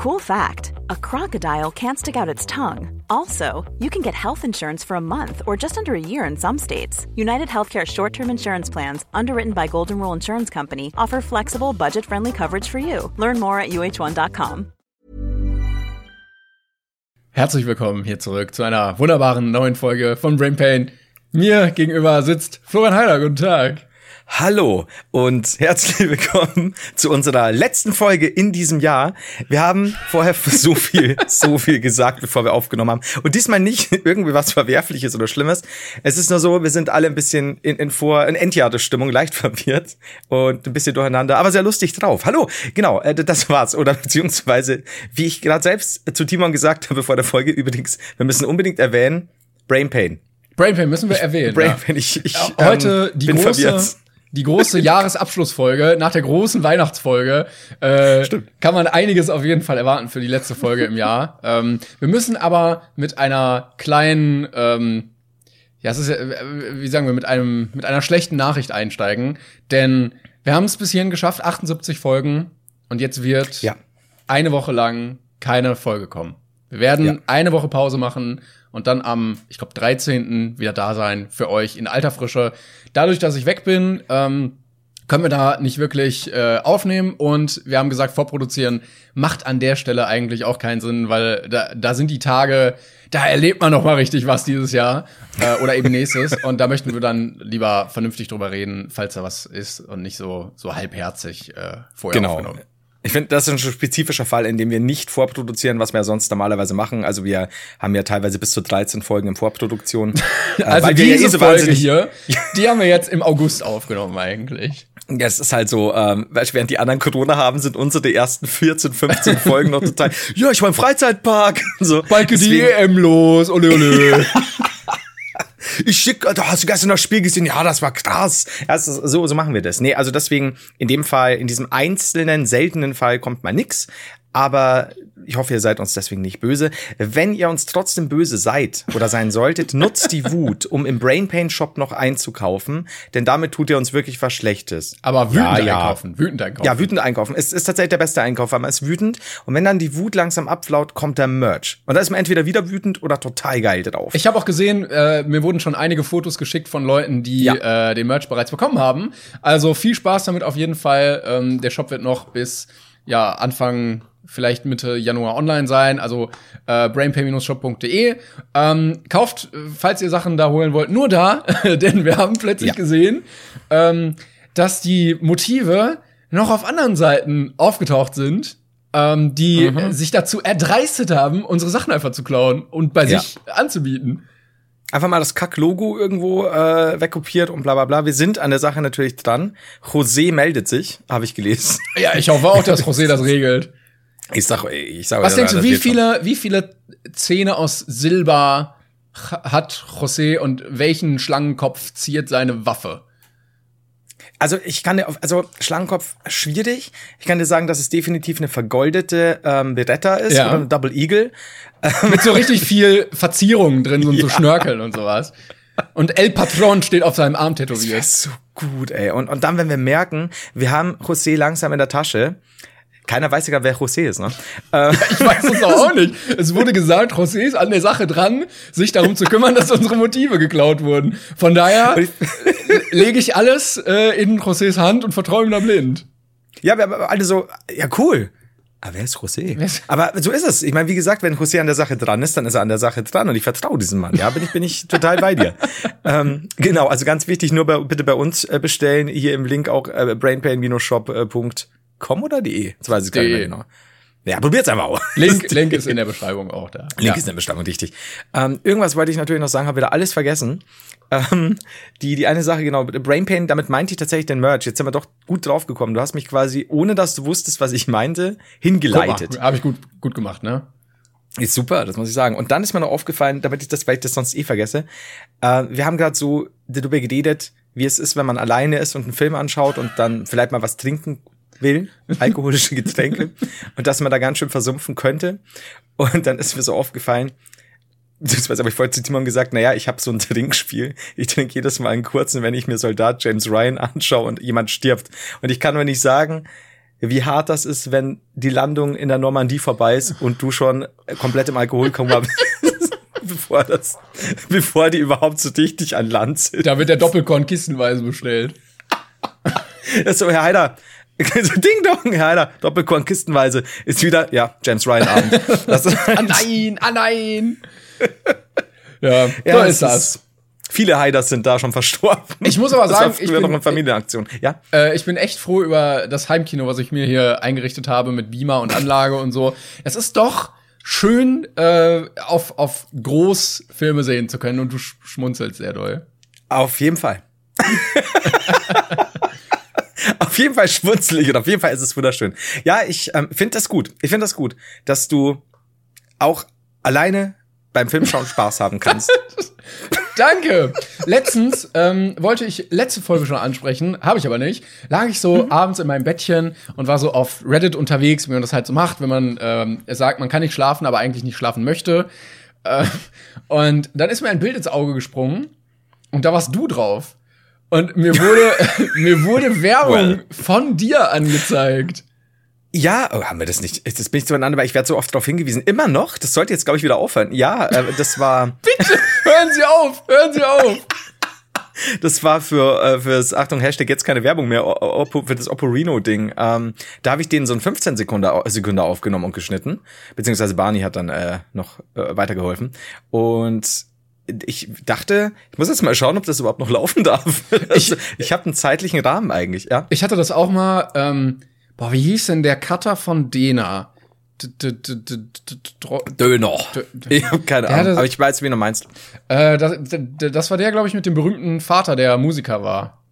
Cool fact a crocodile can't stick out its tongue. Also, you can get health insurance for a month or just under a year in some states. United Healthcare short term insurance plans, underwritten by Golden Rule Insurance Company, offer flexible, budget friendly coverage for you. Learn more at uh1.com. Herzlich willkommen hier zurück zu einer wunderbaren neuen Folge von Brain Pain. Mir gegenüber sitzt Florian Heiler. Guten Tag. Hallo und herzlich willkommen zu unserer letzten Folge in diesem Jahr. Wir haben vorher so viel, so viel gesagt, bevor wir aufgenommen haben. Und diesmal nicht irgendwie was Verwerfliches oder Schlimmes. Es ist nur so, wir sind alle ein bisschen in, in Vor-, in Endjahresstimmung, leicht verwirrt und ein bisschen durcheinander, aber sehr lustig drauf. Hallo, genau, äh, das war's. Oder beziehungsweise, wie ich gerade selbst zu Timon gesagt habe vor der Folge, übrigens, wir müssen unbedingt erwähnen, Brain Pain. Brain Pain müssen wir erwähnen. Brain Pain, ich, ich Heute ähm, die bin große, verwirrt die große Jahresabschlussfolge nach der großen Weihnachtsfolge. Äh, Stimmt. Kann man einiges auf jeden Fall erwarten für die letzte Folge im Jahr. Ähm, wir müssen aber mit einer kleinen, ähm, ja, es ist ja, äh, wie sagen wir, mit einem, mit einer schlechten Nachricht einsteigen, denn wir haben es bis hierhin geschafft, 78 Folgen, und jetzt wird Ja. eine Woche lang keine Folge kommen. Wir werden Ja. eine Woche Pause machen und dann am, ich glaube, 13. wieder da sein für euch in alter Frische. Dadurch, dass ich weg bin, ähm, können wir da nicht wirklich äh, aufnehmen und wir haben gesagt, vorproduzieren macht an der Stelle eigentlich auch keinen Sinn, weil da, da sind die Tage, da erlebt man noch mal richtig was dieses Jahr äh, oder eben nächstes und da möchten wir dann lieber vernünftig drüber reden, falls da was ist und nicht so so halbherzig äh, vorher Genau. aufgenommen. Ich finde, das ist ein spezifischer Fall, in dem wir nicht vorproduzieren, was wir ja sonst normalerweise machen. Also wir haben ja teilweise bis zu 13 Folgen in Vorproduktion. Äh, Also weil wir ja diese eh so Folge hier, die haben wir jetzt im August aufgenommen eigentlich. Ja, es ist halt so, ähm, während die anderen Corona haben, sind unsere ersten 14, 15 Folgen noch total, ja, ich war im Freizeitpark. So, Bald geht die EM los, ole ole. Ich schick, da hast du gestern das Spiel gesehen, ja, das war krass. Ja, so, so machen wir das. Nee, also deswegen, in dem Fall, in diesem einzelnen, seltenen Fall kommt mal nix. Aber ich hoffe, ihr seid uns deswegen nicht böse. Wenn ihr uns trotzdem böse seid oder sein solltet, nutzt die Wut, um im Brain Pain Shop noch einzukaufen, denn damit tut ihr uns wirklich was Schlechtes. Aber wütend Ja, ja. einkaufen, wütend einkaufen. Ja, wütend einkaufen. Es ist tatsächlich der beste Einkauf, weil man ist wütend. Und wenn dann die Wut langsam abflaut, kommt der Merch. Und da ist man entweder wieder wütend oder total geil drauf. Ich habe auch gesehen, äh, mir wurden schon einige Fotos geschickt von Leuten, die Ja. äh, den Merch bereits bekommen haben. Also viel Spaß damit auf jeden Fall. Ähm, der Shop wird noch bis ja Anfang vielleicht Mitte Januar online sein, also äh, brainpay-shop.de. Ähm, kauft, äh, falls ihr Sachen da holen wollt, nur da, denn wir haben plötzlich Ja. gesehen, ähm, dass die Motive noch auf anderen Seiten aufgetaucht sind, ähm, die äh, sich dazu erdreistet haben, unsere Sachen einfach zu klauen und bei Ja. sich anzubieten. Einfach mal das Kack-Logo irgendwo äh, wegkopiert und bla bla bla. Wir sind an der Sache natürlich dran. José meldet sich, habe ich gelesen. Ja, ich hoffe auch, dass José das regelt. Ich sag, ich sag Was denkst du, das wie viele, wie viele Zähne aus Silber ha- hat José und welchen Schlangenkopf ziert seine Waffe? Also ich kann dir, auf- also Schlangenkopf schwierig. Ich kann dir sagen, dass es definitiv eine vergoldete ähm, Beretta ist Ja. oder eine Double Eagle. Mit so richtig viel Verzierungen drin und so Ja. Schnörkeln und sowas. Und El Patron steht auf seinem Arm Das tätowiert. ist so gut, ey. Und, und dann, wenn wir merken, wir haben José langsam in der Tasche. Keiner weiß ja gar, wer José ist, ne? Äh, Ich weiß es auch nicht. Es wurde gesagt, José ist an der Sache dran, sich darum zu kümmern, dass unsere Motive geklaut wurden. Von daher lege ich alles äh, in Josés Hand und vertraue ihm da blind. ja, wir haben alle so, ja, cool. Aber wer ist José? Wer ist- Aber so ist es. Ich meine, wie gesagt, wenn José an der Sache dran ist, dann ist er an der Sache dran und ich vertraue diesem Mann. Ja, bin ich, bin ich total bei dir. ähm, genau, also ganz wichtig, nur bei, bitte bei uns äh, bestellen. Hier im Link auch äh, brainpain-shop.com oder de? Das weiß ich gar nicht mehr De. genau. Ja, probiert's einfach auch. Link, Link ist in der Beschreibung auch da. Link Ja. ist in der Beschreibung richtig. Ähm, irgendwas wollte ich natürlich noch sagen, habe wieder alles vergessen. Ähm, die, die eine Sache, genau, Brain Pain, damit meinte ich tatsächlich den Merch. Jetzt sind wir doch gut drauf gekommen. Du hast mich quasi, ohne dass du wusstest, was ich meinte, hingeleitet. Habe ich gut, gut gemacht, ne? Ist super, das muss ich sagen. Und dann ist mir noch aufgefallen, damit ich das, weil ich das sonst eh vergesse, äh, wir haben gerade so darüber geredet, wie es ist, wenn man alleine ist und einen Film anschaut und dann vielleicht mal was trinken will, alkoholische Getränke, und dass man da ganz schön versumpfen könnte. Und dann ist mir so aufgefallen, das weiß aber ich vorhin zu Timon gesagt, naja, ich habe so ein Trinkspiel. Ich trinke jedes Mal einen kurzen, wenn ich mir Soldat James Ryan anschaue und jemand stirbt. Und ich kann nur nicht sagen, wie hart das ist, wenn die Landung in der Normandie vorbei ist und du schon komplett im Alkoholkoma bist, bevor das, bevor die überhaupt so dichtig an Land sind. Da wird der Doppelkorn kistenweise bestellt. Das ist so, Herr Heider, so Ding Dong, Herr Heider, Doppelkorn kistenweise ist wieder, ja, James Ryan Abend. Das, Ah nein, ah nein. Ja, ja, so es ist das. Viele Heiders sind da schon verstorben. Ich muss aber das sagen, ich bin- noch eine Familienaktion. Ja, Äh, ich bin echt froh über das Heimkino, was ich mir hier eingerichtet habe mit Beamer und Anlage und so. Es ist doch schön, äh, auf, auf Großfilme sehen zu können und du sch schmunzelst sehr doll. auf jeden Fall. auf jeden Fall schmunzelig und auf jeden Fall ist es wunderschön. Ja, ich ähm, finde das gut. Ich finde das gut, dass du auch alleine beim Filmschauen Spaß haben kannst. Danke. Letztens ähm, wollte ich letzte Folge schon ansprechen, habe ich aber nicht. Lag ich so abends in meinem Bettchen und war so auf Reddit unterwegs, wie man das halt so macht, wenn man ähm, sagt, man kann nicht schlafen, aber eigentlich nicht schlafen möchte. Äh, und dann ist mir ein Bild ins Auge gesprungen und da warst du drauf. Und mir wurde mir wurde Werbung Well. von dir angezeigt. Ja, oh, haben wir das nicht? Jetzt bin ich zueinander, weil ich werde so oft darauf hingewiesen. Immer noch? Das sollte jetzt, glaube ich, wieder aufhören. Ja, äh, das war, Bitte, hören Sie auf, hören Sie auf. das war für äh, fürs Achtung Hashtag jetzt keine Werbung mehr Oppo, für das Oppo Reno Ding. Ähm, da habe ich den so ein 15 Sekunde Sekunde aufgenommen und geschnitten, beziehungsweise Barney hat dann äh, noch äh, weitergeholfen und ich dachte, ich muss jetzt mal schauen, ob das überhaupt noch laufen darf. Ich, ich habe einen zeitlichen Rahmen eigentlich, ja. Ich hatte das auch mal, ähm, boah, wie hieß denn der Cutter von Dena? Döner. Ich habe keine Ahnung, aber ich weiß, wen du meinst. Äh, das, war der, glaube ich, mit dem berühmten Vater, der Musiker war.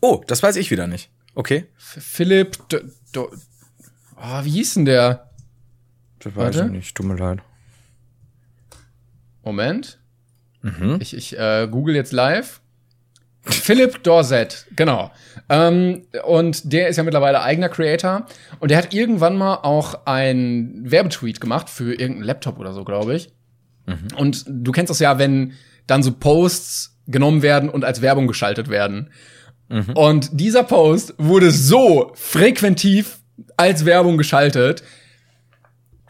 Oh, das weiß ich wieder nicht. Okay. Philipp. Oh, wie hieß denn der? Das weiß ich nicht, tut mir leid. Moment. Mhm. Ich, ich äh, google jetzt live. Philipp Dorset, genau. Ähm, und der ist ja mittlerweile eigener Creator. Und der hat irgendwann mal auch ein Werbetweet gemacht für irgendeinen Laptop oder so, glaube ich. Und du kennst das ja, wenn dann so Posts genommen werden und als Werbung geschaltet werden. Und dieser Post wurde so frequentiv als Werbung geschaltet.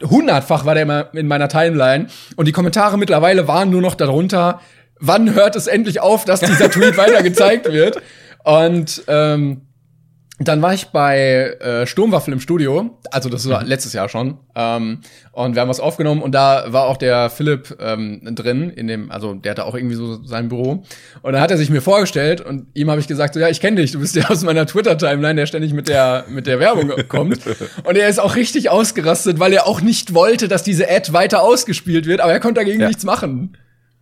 Hundertfach war der immer in meiner Timeline. Und die Kommentare mittlerweile waren nur noch darunter, wann hört es endlich auf, dass dieser Tweet weiter gezeigt wird. Und ähm, dann war ich bei äh, Sturmwaffel im Studio, also das war letztes Jahr schon, ähm, und wir haben was aufgenommen und da war auch der Philipp ähm, drin, in dem, also der hatte auch irgendwie so sein Büro. Und dann hat er sich mir vorgestellt und ihm habe ich gesagt, so ja, ich kenne dich, du bist ja aus meiner Twitter-Timeline, der ständig mit der mit der Werbung kommt. Und er ist auch richtig ausgerastet, weil er auch nicht wollte, dass diese Ad weiter ausgespielt wird, aber er konnte dagegen Ja. nichts machen.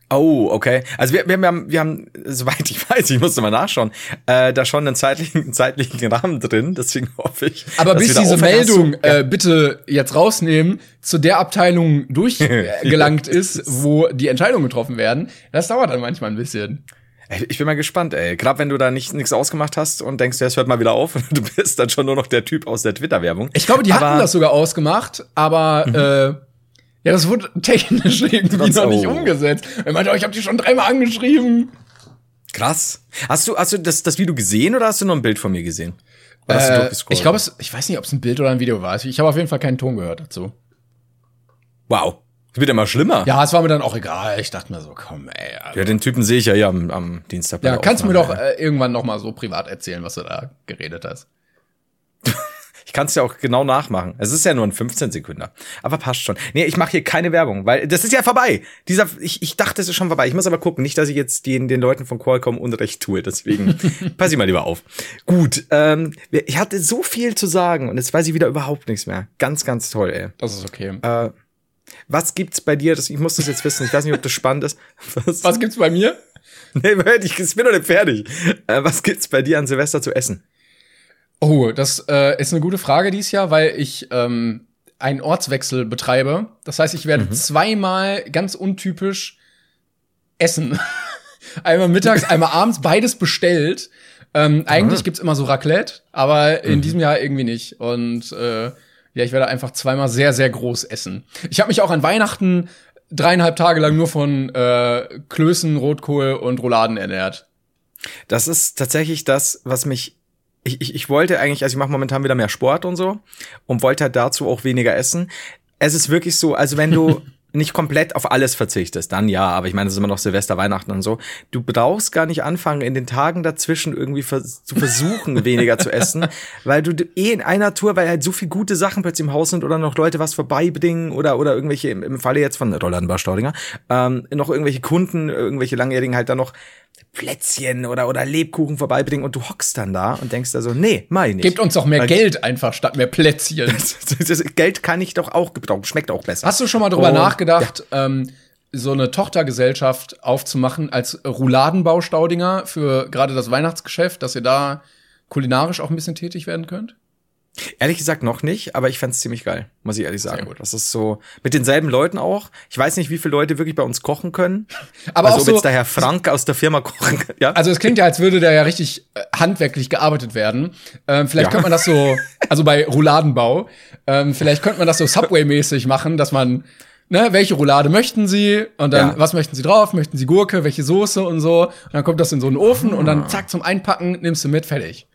Oh, okay. Also wir, wir, haben, wir haben, soweit ich weiß, ich musste mal nachschauen, äh, da schon einen zeitlichen, einen zeitlichen Rahmen drin, deswegen hoffe ich. Aber bis diese du- Meldung, äh, bitte jetzt rausnehmen, zu der Abteilung durchgelangt ist, wo die Entscheidungen getroffen werden, das dauert dann manchmal ein bisschen. Ich bin mal gespannt, ey. Gerade wenn du da nicht nichts ausgemacht hast und denkst, ja, es hört mal wieder auf und du bist dann schon nur noch der Typ aus der Twitter-Werbung. Ich glaube, die Aber- Mhm. hatten das sogar ausgemacht, aber äh, ja, das wurde technisch irgendwie noch nicht oh. umgesetzt. Er meinte, oh, ich habe die schon dreimal angeschrieben. Krass. Hast du, hast du das, das Video gesehen oder hast du nur ein Bild von mir gesehen? Äh, ich glaube, es, ich weiß nicht, ob es ein Bild oder ein Video war. Ich habe auf jeden Fall keinen Ton gehört dazu. Wow. Das wird immer schlimmer. Ja, es war mir dann auch egal. Ich dachte mir so, komm, ey. Also, Ja, den Typen sehe ich ja hier am, am Dienstag. ja, kannst du mir doch äh, irgendwann noch mal so privat erzählen, was du da geredet hast. Ich kann es ja auch genau nachmachen. Es ist ja nur ein 15 Sekunden. Aber passt schon. Nee, ich mache hier keine Werbung, weil das ist ja vorbei. Dieser, ich, ich dachte, es ist schon vorbei. Ich muss aber gucken, nicht, dass ich jetzt den, den Leuten von Qualcomm Unrecht tue. Deswegen pass ich mal lieber auf. Gut, ähm, ich hatte so viel zu sagen und jetzt weiß ich wieder überhaupt nichts mehr. Ganz, ganz toll, ey. Das ist okay. Äh, was gibt's bei dir? Das, ich muss das jetzt wissen. Ich weiß nicht, ob das spannend ist. Was? Was gibt's bei mir? Nee, ich bin noch nicht fertig. Äh, was gibt's bei dir an Silvester zu essen? Oh, das äh, ist eine gute Frage dieses Jahr, weil ich ähm, einen Ortswechsel betreibe. Das heißt, ich werde zweimal ganz untypisch essen. einmal mittags, einmal abends, beides bestellt. Ähm, eigentlich gibt's immer so Raclette, aber in diesem Jahr irgendwie nicht. Und äh, ja, ich werde einfach zweimal sehr, sehr groß essen. Ich habe mich auch an Weihnachten dreieinhalb Tage lang nur von äh, Klößen, Rotkohl und Rouladen ernährt. Das ist tatsächlich das, was mich ich, ich, ich wollte eigentlich, also ich mache momentan wieder mehr Sport und so und wollte halt dazu auch weniger essen. Es ist wirklich so, also wenn du nicht komplett auf alles verzichtest, dann ja, aber ich meine, es ist immer noch Silvester, Weihnachten und so. Du brauchst gar nicht anfangen, in den Tagen dazwischen irgendwie vers zu versuchen, weniger zu essen, weil du eh in einer Tour, weil halt so viele gute Sachen plötzlich im Haus sind oder noch Leute was vorbeibringen oder, oder irgendwelche, im, im Falle jetzt von Roland Barstaudinger, ähm, noch irgendwelche Kunden, irgendwelche Langjährigen halt dann noch Plätzchen oder, oder Lebkuchen vorbeibringen und du hockst dann da und denkst da so, nee, mach ich nicht. Gebt uns doch mehr Weil Geld einfach statt mehr Plätzchen. Geld kann ich doch auch gebrauchen, schmeckt auch besser. Hast du schon mal drüber oh, nachgedacht, ja. ähm, so eine Tochtergesellschaft aufzumachen als Rouladenbaustaudinger für gerade das Weihnachtsgeschäft, dass ihr da kulinarisch auch ein bisschen tätig werden könnt? Ehrlich gesagt noch nicht, aber ich fände ziemlich geil, muss ich ehrlich sagen. Das ist so mit denselben Leuten auch. Ich weiß nicht, wie viele Leute wirklich bei uns kochen können. Aber also, auch ob so, jetzt der Herr Frank aus der Firma kochen kann. Ja? Also es klingt ja, als würde da ja richtig äh, handwerklich gearbeitet werden. Ähm, vielleicht ja. könnte man das so, also bei Rouladenbau, ähm, vielleicht könnte man das so Subway-mäßig machen, dass man Ne, welche Roulade möchten Sie? Und dann, ja. was möchten Sie drauf? Möchten Sie Gurke? Welche Soße und so? Und dann kommt das in so einen Ofen ah. und dann zack zum Einpacken nimmst du mit, fertig.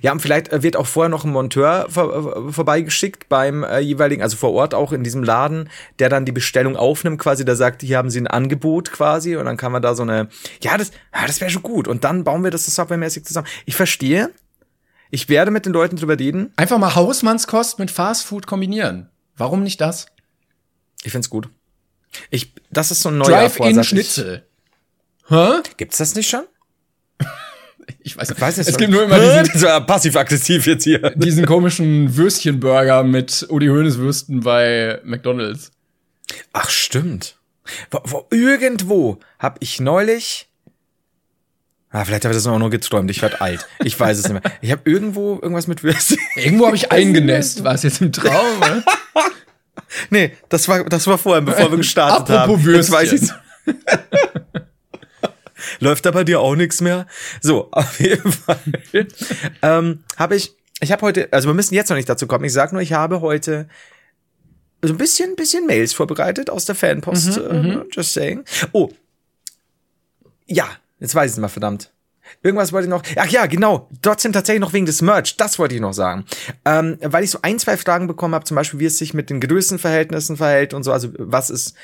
Ja, und vielleicht äh, wird auch vorher noch ein Monteur vor, äh, vorbeigeschickt beim äh, jeweiligen, also vor Ort auch in diesem Laden, der dann die Bestellung aufnimmt, quasi, der sagt, hier haben sie ein Angebot quasi und dann kann man da so eine, ja, das, ja, das wäre schon gut. Und dann bauen wir das so softwaremäßig zusammen. Ich verstehe. Ich werde mit den Leuten drüber reden. Einfach mal Hausmannskost mit Fastfood kombinieren. Warum nicht das? Ich find's gut. Ich, das ist so ein neuer Drive-in Schnitzel. Hä? Gibt's das nicht schon? Ich weiß, ich weiß nicht. Es gibt nur immer diesen passiv-aggressiv jetzt hier. Diesen komischen Würstchenburger mit Udi Hoeneß Würsten bei McDonald's. Ach stimmt. Wo, wo, irgendwo hab ich neulich Ah, vielleicht habe ich das auch nur geträumt. Ich werde alt. Ich weiß es nicht mehr. Ich habe irgendwo irgendwas mit Würstchen. Irgendwo habe ich eingenässt. War es jetzt im Traum? Ne? nee, das war das war vorher, bevor wir gestartet Apropos haben. Würstchen. Jetzt weiß ich's. Läuft da bei dir auch nichts mehr? So, auf jeden Fall ähm, habe ich, ich habe heute, also wir müssen jetzt noch nicht dazu kommen. Ich sag nur, ich habe heute so ein bisschen, bisschen Mails vorbereitet aus der Fanpost. Mhm, äh, mhm. just saying. Oh, ja, jetzt weiß ich es mal, verdammt. Irgendwas wollte ich noch. Ach ja, genau. Trotzdem tatsächlich noch wegen des Merch. Das wollte ich noch sagen. Ähm, weil ich so ein, zwei Fragen bekommen habe, zum Beispiel, wie es sich mit den Größenverhältnissen verhält und so. Also was ist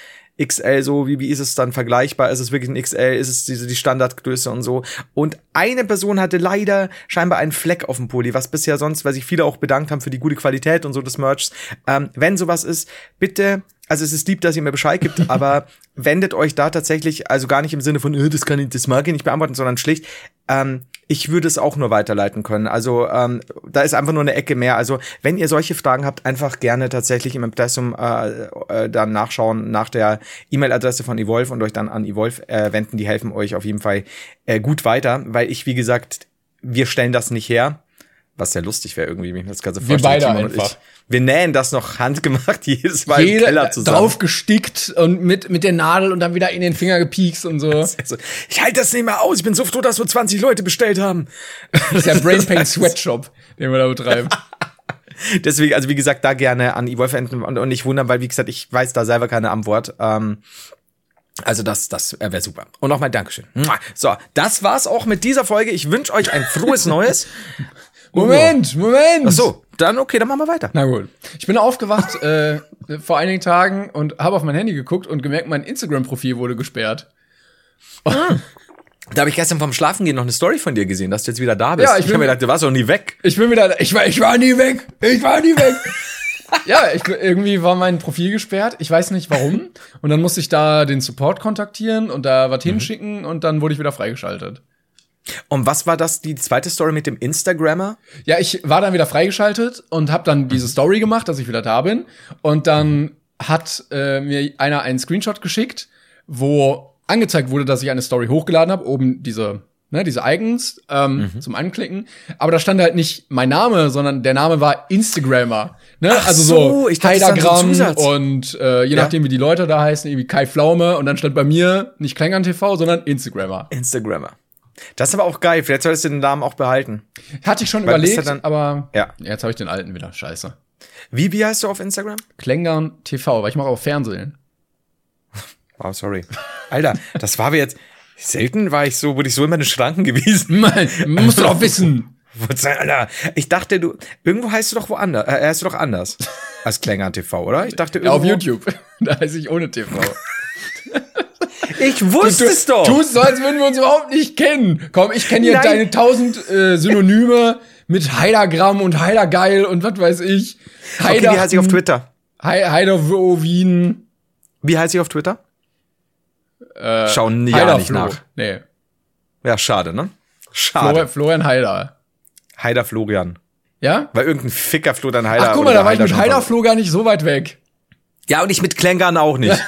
XL so, wie, wie ist es dann vergleichbar? Ist es wirklich ein XL? Ist es diese, die Standardgröße und so? Und eine Person hatte leider scheinbar einen Fleck auf dem Pulli, was bisher sonst, weil sich viele auch bedankt haben für die gute Qualität und so des Merchs. Ähm, wenn sowas ist, bitte also es ist lieb, dass ihr mir Bescheid gibt, aber wendet euch da tatsächlich, also gar nicht im Sinne von, äh, das kann ich, das mag ich nicht beantworten, sondern schlicht, ähm, ich würde es auch nur weiterleiten können. Also ähm, da ist einfach nur eine Ecke mehr. Also wenn ihr solche Fragen habt, einfach gerne tatsächlich im Impressum äh, äh, dann nachschauen nach der E-Mail-Adresse von Evolve und euch dann an Evolve äh, wenden. Die helfen euch auf jeden Fall äh, gut weiter, weil ich, wie gesagt, wir stellen das nicht her was sehr lustig wäre irgendwie, wenn ich das Ganze vorstellen. Wir beide Timon einfach. Wir nähen das noch handgemacht jedes Mal Jede, im Keller zusammen. Drauf gestickt und mit, mit der Nadel und dann wieder in den Finger gepiekst und so. Also, ich halte das nicht mehr aus. Ich bin so froh, dass wir 20 Leute bestellt haben. Das ist der Brain Pain Sweatshop, den wir da betreiben. Deswegen, also wie gesagt, da gerne an Evolve enden und, und nicht wundern, weil wie gesagt, ich weiß da selber keine Antwort. Ähm, also das, das wäre super. Und nochmal Dankeschön. So, das war's auch mit dieser Folge. Ich wünsche euch ein frohes Neues. Moment, Moment. Ach so, dann okay, dann machen wir weiter. Na gut. Ich bin aufgewacht äh, vor einigen Tagen und habe auf mein Handy geguckt und gemerkt, mein Instagram-Profil wurde gesperrt. Ah. Da habe ich gestern vom Schlafengehen noch eine Story von dir gesehen, dass du jetzt wieder da bist. Ja, ich, ich habe mir gedacht, du warst doch nie weg. Ich bin wieder, ich war, ich war nie weg. Ich war nie weg. ja, ich, irgendwie war mein Profil gesperrt. Ich weiß nicht warum. Und dann musste ich da den Support kontaktieren und da was mhm. hinschicken und dann wurde ich wieder freigeschaltet. Und was war das, die zweite Story mit dem Instagrammer? Ja, ich war dann wieder freigeschaltet und habe dann diese Story gemacht, dass ich wieder da bin. Und dann hat äh, mir einer einen Screenshot geschickt, wo angezeigt wurde, dass ich eine Story hochgeladen habe, oben diese ne, diese Icons ähm, mhm. zum Anklicken. Aber da stand halt nicht mein Name, sondern der Name war Instagrammer. Ne? Ach also so, ich Heidagramm so und äh, je ja. nachdem, wie die Leute da heißen, irgendwie Kai Pflaume und dann stand bei mir nicht Klängern TV, sondern Instagrammer. Instagrammer. Das ist aber auch geil. Vielleicht solltest du den Namen auch behalten. Hatte ich schon Weil überlegt, dann, aber ja. jetzt habe ich den alten wieder. Scheiße. Wie, wie heißt du auf Instagram? Klängern TV, weil ich mache auch Fernsehen. Oh, sorry. Alter, das war wir jetzt. Selten war ich so, wurde ich so in meine Schranken gewiesen. Mann, musst du auch wissen. Alter, ich dachte, du, irgendwo heißt du doch woanders, äh, heißt du doch anders als Klängern TV, oder? Ich dachte Ja, auf irgendwo. YouTube. Da heiße ich ohne TV. Ich wusste es doch. Tust so, als würden wir uns überhaupt nicht kennen. Komm, ich kenne hier Nein. deine tausend äh, Synonyme mit Heidergramm und Heidergeil und was weiß ich. okay, wie heiße ich auf Twitter? Hei Heiderwin. Wie heiße ich auf Twitter? Äh, Schauen ja nicht nach. Nee. Ja, schade, ne? Schade. Florian, Florian Heider. Heider Florian. Ja? Weil irgendein Ficker Florian Heider. Ach, guck mal, da war ich Heider mit schon Heiderflo gar nicht so weit weg. Ja, und ich mit Klängern auch nicht.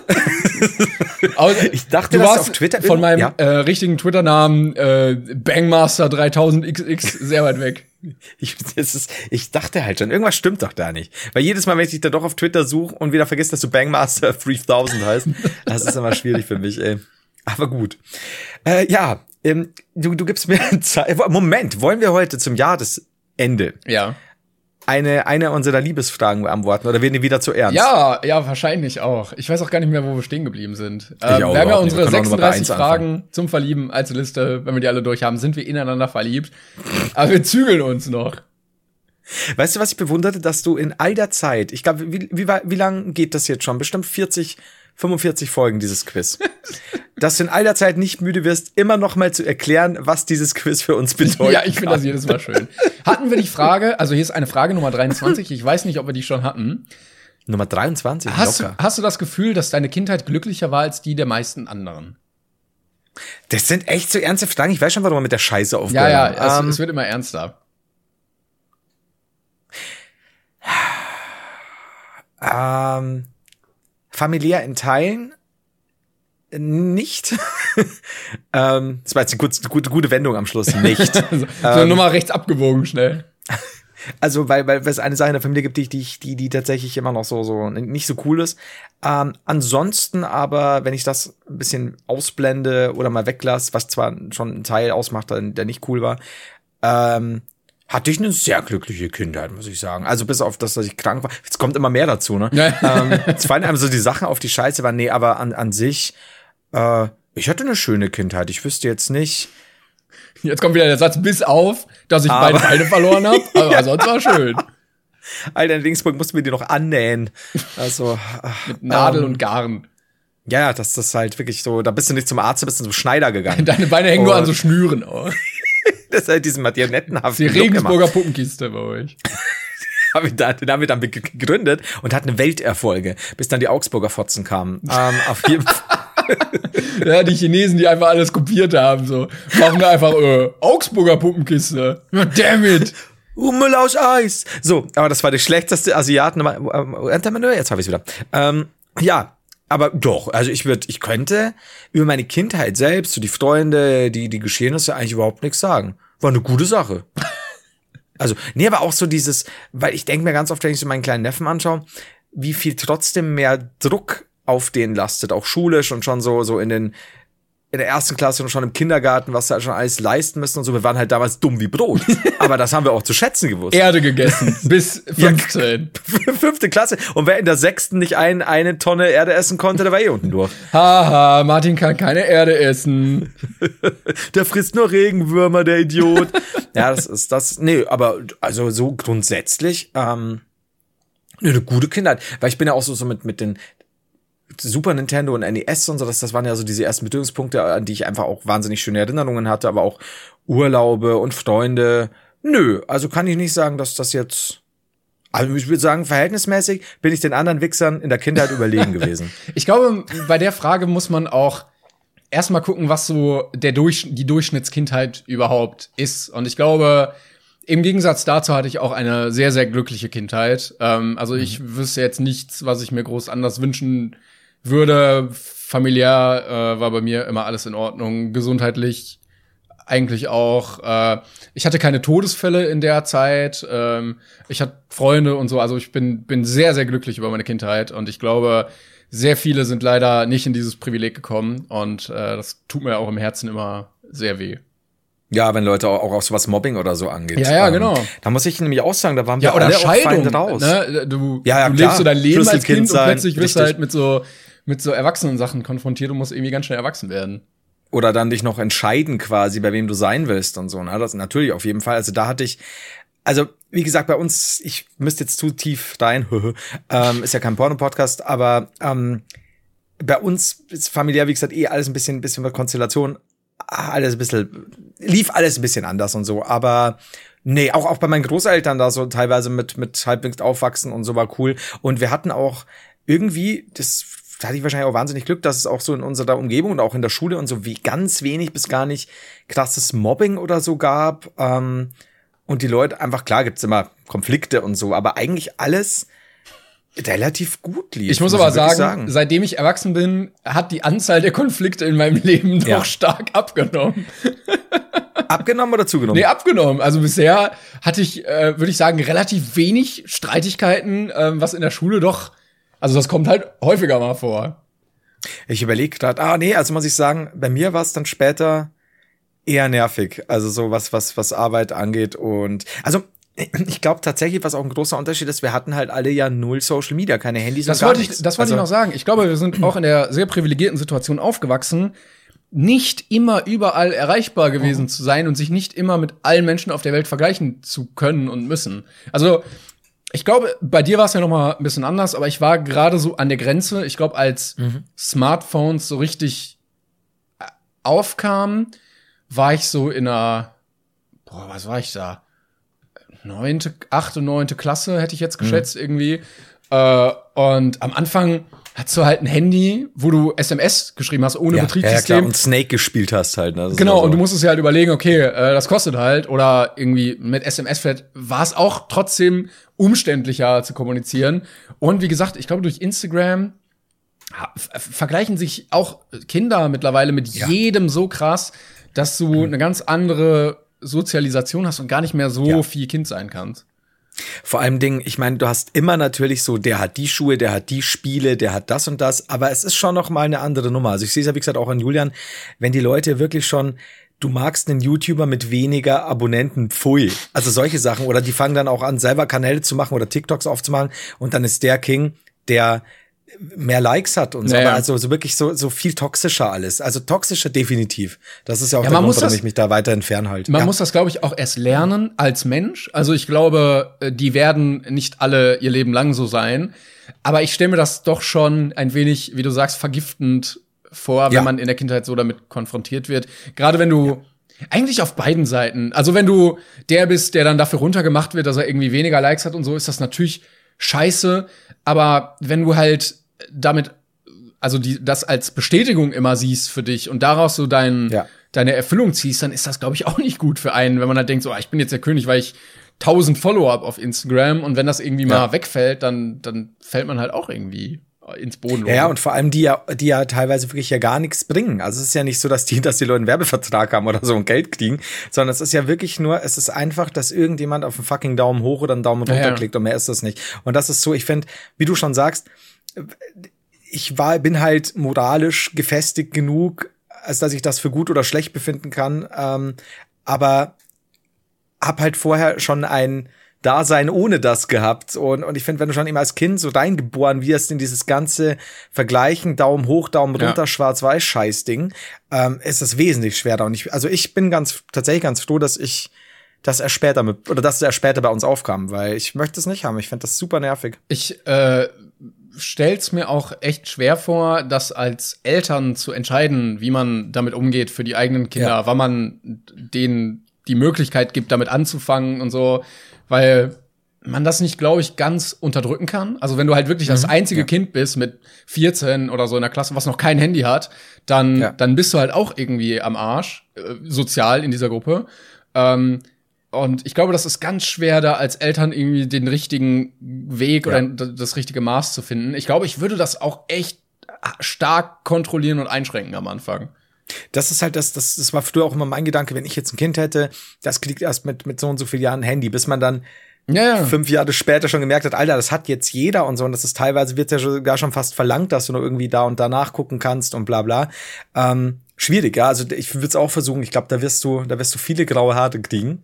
Ich dachte, du warst auf Twitter von meinem ja. äh, richtigen Twitter-Namen äh, Bangmaster 3000XX sehr weit weg. Ich, das ist, ich dachte halt schon, irgendwas stimmt doch da nicht. Weil jedes Mal, wenn ich dich da doch auf Twitter suche und wieder vergisst, dass du Bangmaster 3000 heißt, das ist immer schwierig für mich, ey. Aber gut. Äh, ja, ähm, du, du gibst mir Zeit. Moment, wollen wir heute zum Jahresende Ja. Eine, eine unserer Liebesfragen beantworten oder werden die wieder zu ernst? Ja, ja, wahrscheinlich auch. Ich weiß auch gar nicht mehr, wo wir stehen geblieben sind. Ähm, auch wir haben ja. Wir unsere können auch nur bei 36 eins Fragen zum Verlieben als Liste. Wenn wir die alle durch haben, sind wir ineinander verliebt. Aber wir zügeln uns noch. Weißt du, was ich bewunderte, dass du in all der Zeit, ich glaube, wie, wie, wie, wie lang geht das jetzt schon? Bestimmt 40, 45 Folgen, dieses Quiz. dass du in all der Zeit nicht müde wirst, immer noch mal zu erklären, was dieses Quiz für uns bedeutet. Ja, ich finde das jedes Mal schön. Hatten wir die Frage, also hier ist eine Frage Nummer 23, ich weiß nicht, ob wir die schon hatten. Nummer 23, Hast, du- locker. hast du das Gefühl, dass deine Kindheit glücklicher war als die der meisten anderen? Das sind echt so ernste Fragen. Ich weiß schon, warum wir mit der Scheiße Ja, aufgehört ja, haben. es, Ähm, es wird immer ernster. ähm, familiär in Teilen nicht. ähm, das war jetzt eine gute, gute, gute Wendung am Schluss. Nicht. So, so nur mal rechts abgewogen schnell. Also, weil, weil es eine Sache in der Familie gibt, die, die, die, die tatsächlich immer noch so, so nicht so cool ist. Ähm, ansonsten aber, wenn ich das ein bisschen ausblende oder mal weglasse, was zwar schon ein Teil ausmacht, der der nicht cool war, ähm, hatte ich eine sehr glückliche Kindheit, muss ich sagen. Also bis auf das, dass ich krank war. Jetzt kommt immer mehr dazu, ne? Ja. ähm, es fallen einem so die Sachen auf die Scheiße waren. Nee, aber an, an sich, äh, ich hatte eine schöne Kindheit. Ich wüsste jetzt nicht, Jetzt kommt wieder der Satz, bis auf, dass ich Aber- beide Beine verloren habe. Aber sonst war schön. Alter, in Dingsburg mussten wir die noch annähen. Also, Mit Nadel ähm, und Garn. Ja, ja, das, das ist halt wirklich so, da bist du nicht zum Arzt, da bist du zum Schneider gegangen. Deine Beine hängen nur Und- an so Schnüren. Oh. halt diesen marionettenhaften Die. Regensburger Puppenkiste bei euch. Den haben wir dann ge- gegründet und hatten Welterfolge, bis dann die Augsburger Fotzen kamen. ähm, auf jeden Fall. Ja, die Chinesen, die einfach alles kopiert haben, so. Machen wir einfach, äh, Augsburger Puppenkiste. Damn it. Hummel aus Eis. So, aber das war die schlechteste Asiaten. Jetzt habe ich wieder. Ähm, ja, aber doch. Also ich würde, ich könnte über meine Kindheit selbst, so die Freunde, die die Geschehnisse eigentlich überhaupt nichts sagen. War eine gute Sache. Also, nee, aber auch so dieses, weil ich denke mir ganz oft, wenn ich so meinen kleinen Neffen anschaue, wie viel trotzdem mehr Druck auf den lastet, auch schulisch und schon so, so in den, in der ersten Klasse und schon im Kindergarten, was da schon alles leisten müssen und so. Wir waren halt damals dumm wie Brot. aber das haben wir auch zu schätzen gewusst. Erde gegessen. Bis 15. Fünfte Klasse. Und wer in der sechsten nicht ein, eine Tonne Erde essen konnte, der war eh unten durch. Haha, Martin kann keine Erde essen. Der frisst nur Regenwürmer, der Idiot. ja, das ist das. Nee, aber also so grundsätzlich, ähm, eine gute Kindheit. Weil ich bin ja auch so, so mit, mit den Super Nintendo und NES und so, das, das waren ja so diese ersten Berührungspunkte, an die ich einfach auch wahnsinnig schöne Erinnerungen hatte, aber auch Urlaube und Freunde. Nö, also kann ich nicht sagen, dass das jetzt. Also ich würde sagen, verhältnismäßig bin ich den anderen Wichsern in der Kindheit überlegen gewesen. Ich glaube, bei der Frage muss man auch erstmal gucken, was so der Durch die Durchschnittskindheit überhaupt ist. Und ich glaube, im Gegensatz dazu hatte ich auch eine sehr, sehr glückliche Kindheit. Ähm, also ich wüsste jetzt nichts, was ich mir groß anders wünschen würde. Familiär äh, war bei mir immer alles in Ordnung, gesundheitlich eigentlich auch. Äh, ich hatte keine Todesfälle in der Zeit. Ähm, ich hatte Freunde und so. Also ich bin bin sehr sehr glücklich über meine Kindheit und ich glaube, sehr viele sind leider nicht in dieses Privileg gekommen und äh, das tut mir auch im Herzen immer sehr weh. Ja, wenn Leute auch, auch auf sowas Mobbing oder so angeht. Ja, ja, Ähm, genau. Da muss ich nämlich auch sagen, da waren Ja, wir oder alle auch fein Scheidung. raus. Ne? Du, Ja, ja, du lebst so dein Leben als Kind und sein, plötzlich wirst du halt mit so mit so erwachsenen Sachen konfrontiert und musst irgendwie ganz schnell erwachsen werden. oder dann dich noch entscheiden quasi, bei wem du sein willst und so. Ne? Das natürlich auf jeden Fall. Also da hatte ich, also wie gesagt, bei uns, ich müsste jetzt zu tief rein, ähm, ist ja kein Porno-Podcast, aber ähm, bei uns ist familiär, wie gesagt, eh alles ein bisschen, bisschen Konstellation, alles ein bisschen, lief alles ein bisschen anders und so, aber nee, auch, auch bei meinen Großeltern da so teilweise mit, mit halbwegs aufwachsen und so war cool. Und wir hatten auch irgendwie, das da hatte ich wahrscheinlich auch wahnsinnig Glück, dass es auch so in unserer Umgebung und auch in der Schule und so wie ganz wenig bis gar nicht krasses Mobbing oder so gab. Ähm, und die Leute einfach, klar gibt's immer Konflikte und so, aber eigentlich alles relativ gut lief. Ich muss, muss aber sagen, sagen, seitdem ich erwachsen bin, hat die Anzahl der Konflikte in meinem Leben doch ja. stark abgenommen. abgenommen oder zugenommen? Nee, abgenommen. Also bisher hatte ich, äh, würde ich sagen, relativ wenig Streitigkeiten, äh, was in der Schule doch, also das kommt halt häufiger mal vor. Ich überlege gerade, ah nee, also muss ich sagen, bei mir war es dann später eher nervig. Also so was, was, was Arbeit angeht und also ich glaube tatsächlich, was auch ein großer Unterschied ist, wir hatten halt alle ja null Social Media, keine Handys. Das wollte ich, das wollte also, ich noch sagen. Ich glaube, wir sind auch in der sehr privilegierten Situation aufgewachsen, nicht immer überall erreichbar gewesen oh. zu sein und sich nicht immer mit allen Menschen auf der Welt vergleichen zu können und müssen. Also ich glaube, bei dir war es ja noch mal ein bisschen anders, aber ich war gerade so an der Grenze. Ich glaube, als mhm. Smartphones so richtig äh, aufkamen, war ich so in einer, boah, was war ich da? Neunte, achte, neunte Klasse hätte ich jetzt geschätzt mhm. irgendwie. Äh, und am Anfang hast du halt ein Handy, wo du SMS geschrieben hast ohne ja, Betriebssystem. Ja, klar. Und Snake gespielt hast halt. Ne? Genau, so. und du musstest ja halt überlegen, okay, äh, das kostet halt. Oder irgendwie mit SMS vielleicht war es auch trotzdem umständlicher zu kommunizieren. Und wie gesagt, ich glaube, durch Instagram vergleichen sich auch Kinder mittlerweile mit ja. jedem so krass, dass du eine ganz andere Sozialisation hast und gar nicht mehr so ja. viel Kind sein kannst. Vor allem Dingen, ich meine, du hast immer natürlich so, der hat die Schuhe, der hat die Spiele, der hat das und das, aber es ist schon noch eine andere Nummer. Also ich sehe es ja wie gesagt auch an Julian, wenn die Leute wirklich schon du magst einen YouTuber mit weniger Abonnenten, pfui. Also solche Sachen oder die fangen dann auch an selber Kanäle zu machen oder TikToks aufzumachen und dann ist der King, der mehr Likes hat und so, naja. aber also so wirklich so, so viel toxischer alles. Also toxischer definitiv. Das ist ja auch ja, der Grund, warum ich mich da weiter entfernen halte. Man ja. muss das, glaube ich, auch erst lernen als Mensch. Also ich glaube, äh, die werden nicht alle ihr Leben lang so sein. Aber ich stelle mir das doch schon ein wenig, wie du sagst, vergiftend vor, wenn ja. man in der Kindheit so damit konfrontiert wird. Gerade wenn du Eigentlich auf beiden Seiten. Also wenn du der bist, der dann dafür runtergemacht wird, dass er irgendwie weniger Likes hat und so, ist das natürlich scheiße. Aber wenn du halt damit, also die, das als Bestätigung immer siehst für dich und daraus so dein, ja. deine Erfüllung ziehst, dann ist das, glaube ich, auch nicht gut für einen, wenn man halt denkt, so, ah, ich bin jetzt der König, weil ich tausend Follower hab auf Instagram und wenn das irgendwie ja. mal wegfällt, dann, dann fällt man halt auch irgendwie ins Boden. Ja, und vor allem die ja, die ja teilweise wirklich ja gar nichts bringen. Also es ist ja nicht so, dass die, dass die Leute einen Werbevertrag haben oder so und Geld kriegen, sondern es ist ja wirklich nur, es ist einfach, dass irgendjemand auf einen fucking Daumen hoch oder einen Daumen runter ja, klickt und mehr ist das nicht. Und das ist so, ich finde, wie du schon sagst, ich war, bin halt moralisch gefestigt genug, als dass ich das für gut oder schlecht befinden kann. Ähm, aber hab halt vorher schon ein Dasein ohne das gehabt. Und, und ich finde, wenn du schon immer als Kind so reingeboren wirst in dieses ganze Vergleichen, Daumen hoch, Daumen runter, ja. Schwarz-Weiß-Scheiß-Ding, ähm, ist es wesentlich schwerer. Und ich, also ich bin ganz, tatsächlich ganz froh, dass ich dass er später mit, oder dass er später bei uns aufkam, weil ich möchte es nicht haben. Ich finde das super nervig. Ich äh, stell's mir auch echt schwer vor, das als Eltern zu entscheiden, wie man damit umgeht für die eigenen Kinder, ja. wann man denen die Möglichkeit gibt, damit anzufangen und so, weil man das nicht, glaube ich, ganz unterdrücken kann. Also wenn du halt wirklich mhm, das einzige ja. Kind bist mit 14 oder so in der Klasse, was noch kein Handy hat, dann, ja. dann bist du halt auch irgendwie am Arsch, äh, sozial in dieser Gruppe. Ähm, und ich glaube, das ist ganz schwer, da als Eltern irgendwie den richtigen Weg ja. oder das richtige Maß zu finden. Ich glaube, ich würde das auch echt stark kontrollieren und einschränken am Anfang. Das ist halt das, das, das war früher auch immer mein Gedanke, wenn ich jetzt ein Kind hätte, das kriegt erst mit, mit so und so vielen Jahren Handy, bis man dann ja, ja. fünf Jahre später schon gemerkt hat, Alter, das hat jetzt jeder und so. Und das ist teilweise wird ja sogar schon fast verlangt, dass du nur irgendwie da und da nachgucken kannst und bla bla. Ähm, schwierig, ja. Also ich würde es auch versuchen. Ich glaube, da wirst du, da wirst du viele graue Haare kriegen.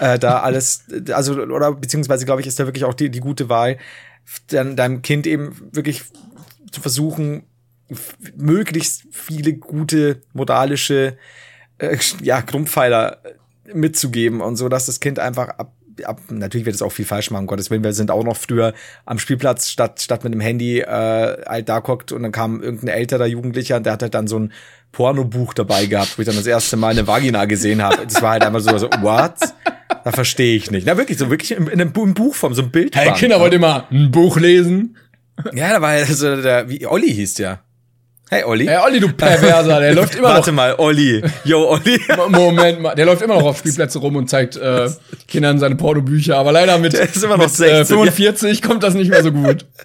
äh, da alles, also oder beziehungsweise glaube ich, ist da wirklich auch die, die gute Wahl, dann deinem Kind eben wirklich zu versuchen, möglichst viele gute moralische äh, ja, Grundpfeiler mitzugeben und so, dass das Kind einfach ab ab, natürlich wird es auch viel falsch machen, um Gottes Willen. Wir sind auch noch früher am Spielplatz statt, statt mit dem Handy äh, halt da guckt und dann kam irgendein älterer Jugendlicher und der hat halt dann so ein Pornobuch dabei gehabt, wo ich dann das erste Mal eine Vagina gesehen habe. Das war halt einfach so, so what? Da verstehe ich nicht. Na wirklich, so wirklich in, in einem Buchform, so ein Bild. Hey, Kinder wollt immer ein Buch lesen. Ja, da war also der, wie Olli hieß der. Hey Olli. Hey Olli, du Perverser, der läuft immer Warte noch. mal, Olli. Yo, Olli. Moment mal, der läuft immer noch auf Spielplätze rum und zeigt äh, Kindern seine Pornobücher, aber leider mit, Der ist immer noch mit äh, 16, 45 kommt das nicht mehr so gut.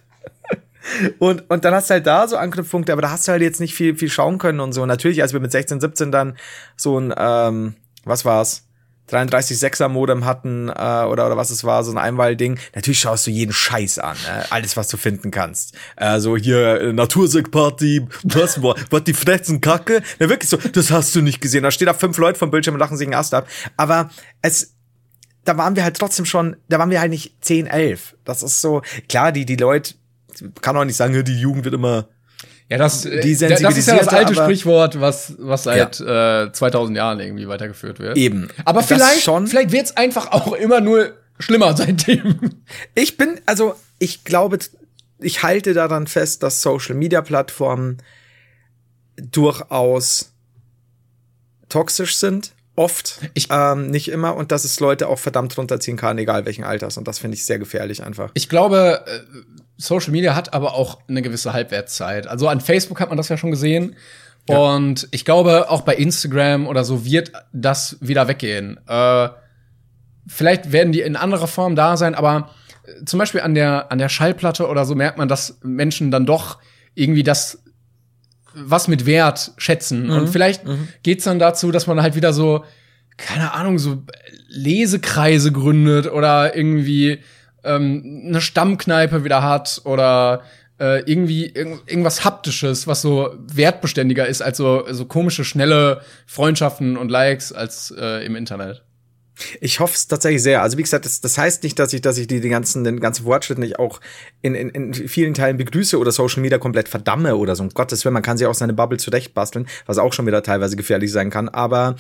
Und, und dann hast du halt da so Anknüpfpunkte, aber da hast du halt jetzt nicht viel, viel schauen können und so. Natürlich, als wir mit 16, 17 dann so ein, ähm, was war's? 33,6er Modem hatten äh, oder oder was es war, so ein Einwahlding. Natürlich schaust du jeden Scheiß an, äh, alles was du finden kannst. Äh, so hier äh, Natursekt-Party, was was die fressen Kacke? Ja, wirklich so, das hast du nicht gesehen. Da steht da fünf Leute vom Bildschirm und lachen sich einen Ast ab. Aber es da waren wir halt trotzdem schon, da waren wir halt nicht 10, 11. Das ist so, klar, die die Leute kann auch nicht sagen, die Jugend wird immer Ja, das, äh, Die das ist ja das alte Sprichwort, was, was seit äh, 2000 Jahren irgendwie weitergeführt wird. Eben. Aber vielleicht, vielleicht wird's einfach auch immer nur schlimmer seitdem. Ich bin, also ich glaube, ich halte daran fest, dass Social Media Plattformen durchaus toxisch sind. Oft, Ich- ähm, nicht immer, und dass es Leute auch verdammt runterziehen kann, egal welchen Alters. Und das finde ich sehr gefährlich einfach. Ich glaube, äh, Social Media hat aber auch eine gewisse Halbwertszeit. Also an Facebook hat man das ja schon gesehen. Und ich glaube, auch bei Instagram oder so wird das wieder weggehen. Äh, vielleicht werden die in anderer Form da sein, aber äh, zum Beispiel an der, an der Schallplatte oder so merkt man, dass Menschen dann doch irgendwie das was mit Wert schätzen. Und vielleicht geht's dann dazu, dass man halt wieder so, keine Ahnung, so Lesekreise gründet oder irgendwie ähm, eine Stammkneipe wieder hat oder äh, irgendwie irg irgendwas Haptisches, was so wertbeständiger ist als so, so komische, schnelle Freundschaften und Likes als äh, im Internet. Ich hoffe es tatsächlich sehr. Also wie gesagt, das, das heißt nicht, dass ich, dass ich die, den ganzen, den ganzen Fortschritt nicht auch in, in, in vielen Teilen begrüße oder Social Media komplett verdamme oder so. Um Gottes Willen, man kann sich auch seine Bubble zurechtbasteln, was auch schon wieder teilweise gefährlich sein kann. Aber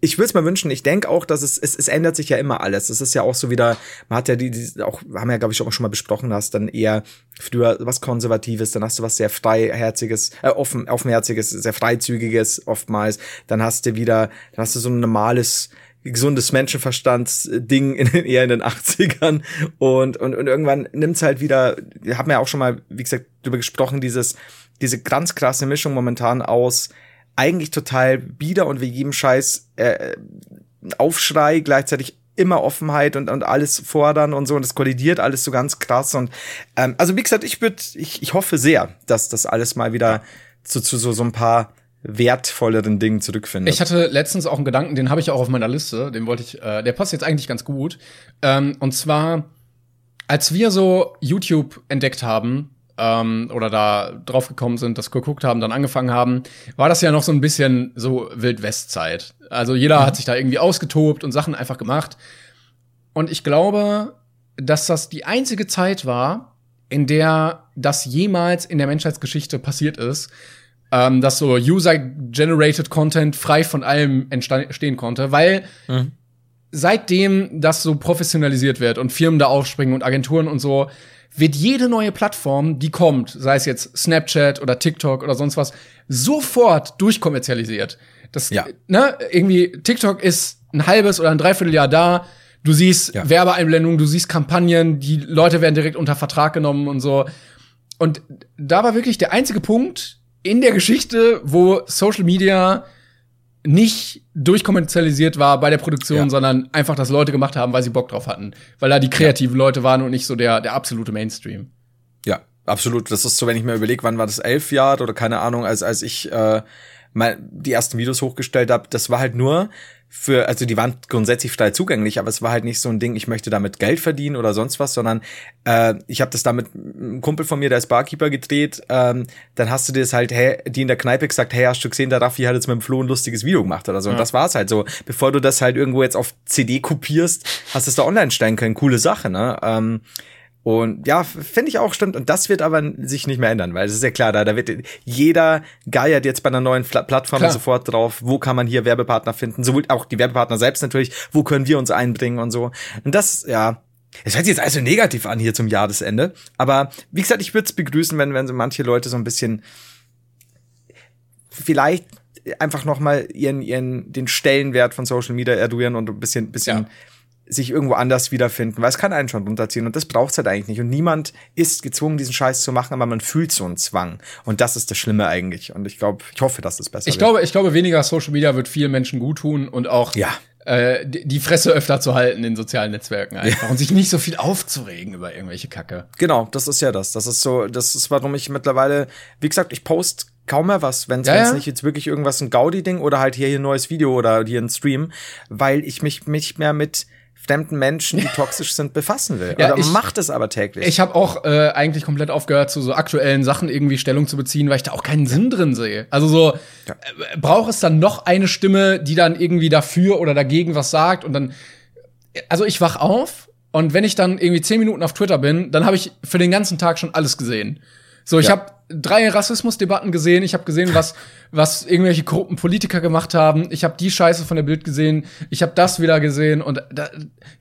ich würde es mir wünschen, ich denke auch, dass es, es, es ändert sich ja immer alles. Es ist ja auch so wieder, man hat ja die, die auch, haben ja, glaube ich, auch schon mal besprochen, hast dann eher früher was Konservatives, dann hast du was sehr freiherziges, äh, offen, offenherziges, sehr freizügiges oftmals. Dann hast du wieder, dann hast du so ein normales, gesundes Menschenverstandsding in eher in den 80ern und, und, und irgendwann nimmt's halt wieder, wir haben ja auch schon mal, wie gesagt, drüber gesprochen, dieses, diese ganz krasse Mischung momentan aus eigentlich total bieder und wie jedem Scheiß äh, Aufschrei, gleichzeitig immer Offenheit und, und alles fordern und so. Und das kollidiert alles so ganz krass. Und ähm, also wie gesagt, ich würde, ich, ich hoffe sehr, dass das alles mal wieder zu, zu so, so ein paar wertvolleren Dingen zurückfindet. Ich hatte letztens auch einen Gedanken, den habe ich auch auf meiner Liste, den wollte ich, äh, der passt jetzt eigentlich ganz gut. Ähm, und zwar, als wir so YouTube entdeckt haben, ähm, oder da drauf gekommen sind, das geguckt haben, dann angefangen haben, war das ja noch so ein bisschen so Wild-West-Zeit. Also jeder hat sich da irgendwie ausgetobt und Sachen einfach gemacht. Und ich glaube, dass das die einzige Zeit war, in der das jemals in der Menschheitsgeschichte passiert ist, ähm, dass so User-Generated Content frei von allem entstehen konnte, weil seitdem das so professionalisiert wird und Firmen da aufspringen und Agenturen und so, wird jede neue Plattform, die kommt, sei es jetzt Snapchat oder TikTok oder sonst was, sofort durchkommerzialisiert. Das, Ja. ne, irgendwie, TikTok ist ein halbes oder ein Dreivierteljahr da. Du siehst Ja. Werbeeinblendungen, du siehst Kampagnen, die Leute werden direkt unter Vertrag genommen und so. Und da war wirklich der einzige Punkt in der Geschichte, wo Social Media nicht durchkommerzialisiert war bei der Produktion, Ja. sondern einfach, dass Leute gemacht haben, weil sie Bock drauf hatten. Weil da die kreativen Leute waren und nicht so der, der absolute Mainstream. Ja, absolut. Das ist so, wenn ich mir überlege, wann war das elf Jahre oder keine Ahnung, als als ich äh, mal die ersten Videos hochgestellt habe, das war halt nur für, also die waren grundsätzlich frei zugänglich, aber es war halt nicht so ein Ding, ich möchte damit Geld verdienen oder sonst was, sondern äh, ich habe das da mit einem Kumpel von mir, der ist Barkeeper gedreht, ähm, dann hast du dir das halt, hey, die in der Kneipe gesagt, hey, hast du gesehen, der Raffi hat jetzt mit dem Flo ein lustiges Video gemacht oder so. Und das war's halt so. Bevor du das halt irgendwo jetzt auf CD kopierst, hast du es da online stellen können. Coole Sache, ne? Ähm, Und ja, finde ich auch stimmt. Und das wird aber sich nicht mehr ändern, weil es ist ja klar, da, da wird jeder geiert jetzt bei einer neuen Plattform klar. sofort drauf, wo kann man hier Werbepartner finden, sowohl auch die Werbepartner selbst natürlich, wo können wir uns einbringen und so. Und das, ja, es hört sich jetzt also negativ an hier zum Jahresende. Aber wie gesagt, ich würde es begrüßen, wenn, wenn so manche Leute so ein bisschen vielleicht einfach noch mal ihren, ihren, den Stellenwert von Social Media erduieren und ein bisschen, bisschen ja. Sich irgendwo anders wiederfinden, weil es kann einen schon runterziehen und das braucht's halt eigentlich nicht. Und niemand ist gezwungen, diesen Scheiß zu machen, aber man fühlt so einen Zwang. Und das ist das Schlimme eigentlich. Und ich glaube, ich hoffe, dass das besser ich wird. Glaube, ich glaube, weniger Social Media wird vielen Menschen gut tun und auch ja äh, die Fresse öfter zu halten in sozialen Netzwerken einfach ja. und sich nicht so viel aufzuregen über irgendwelche Kacke. Genau, das ist ja das. Das ist so, das ist, warum ich mittlerweile, wie gesagt, ich post kaum mehr was, wenn es ja, ja. nicht jetzt wirklich irgendwas ein Gaudi-Ding oder halt hier, hier ein neues Video oder hier ein Stream, weil ich mich nicht mehr mit fremden Menschen, die toxisch sind, befassen will. Ja, Oder ich, macht es aber täglich. Ich habe auch äh, eigentlich komplett aufgehört, zu so aktuellen Sachen irgendwie Stellung zu beziehen, weil ich da auch keinen Sinn drin sehe. Also so, ja. äh, braucht es dann noch eine Stimme, die dann irgendwie dafür oder dagegen was sagt und dann, also ich wach auf und wenn ich dann irgendwie zehn Minuten auf Twitter bin, dann habe ich für den ganzen Tag schon alles gesehen. So, ich ja. habe drei Rassismusdebatten gesehen. Ich habe gesehen, was was irgendwelche korrupten Politiker gemacht haben. Ich habe die Scheiße von der Bild gesehen. Ich habe das wieder gesehen und da,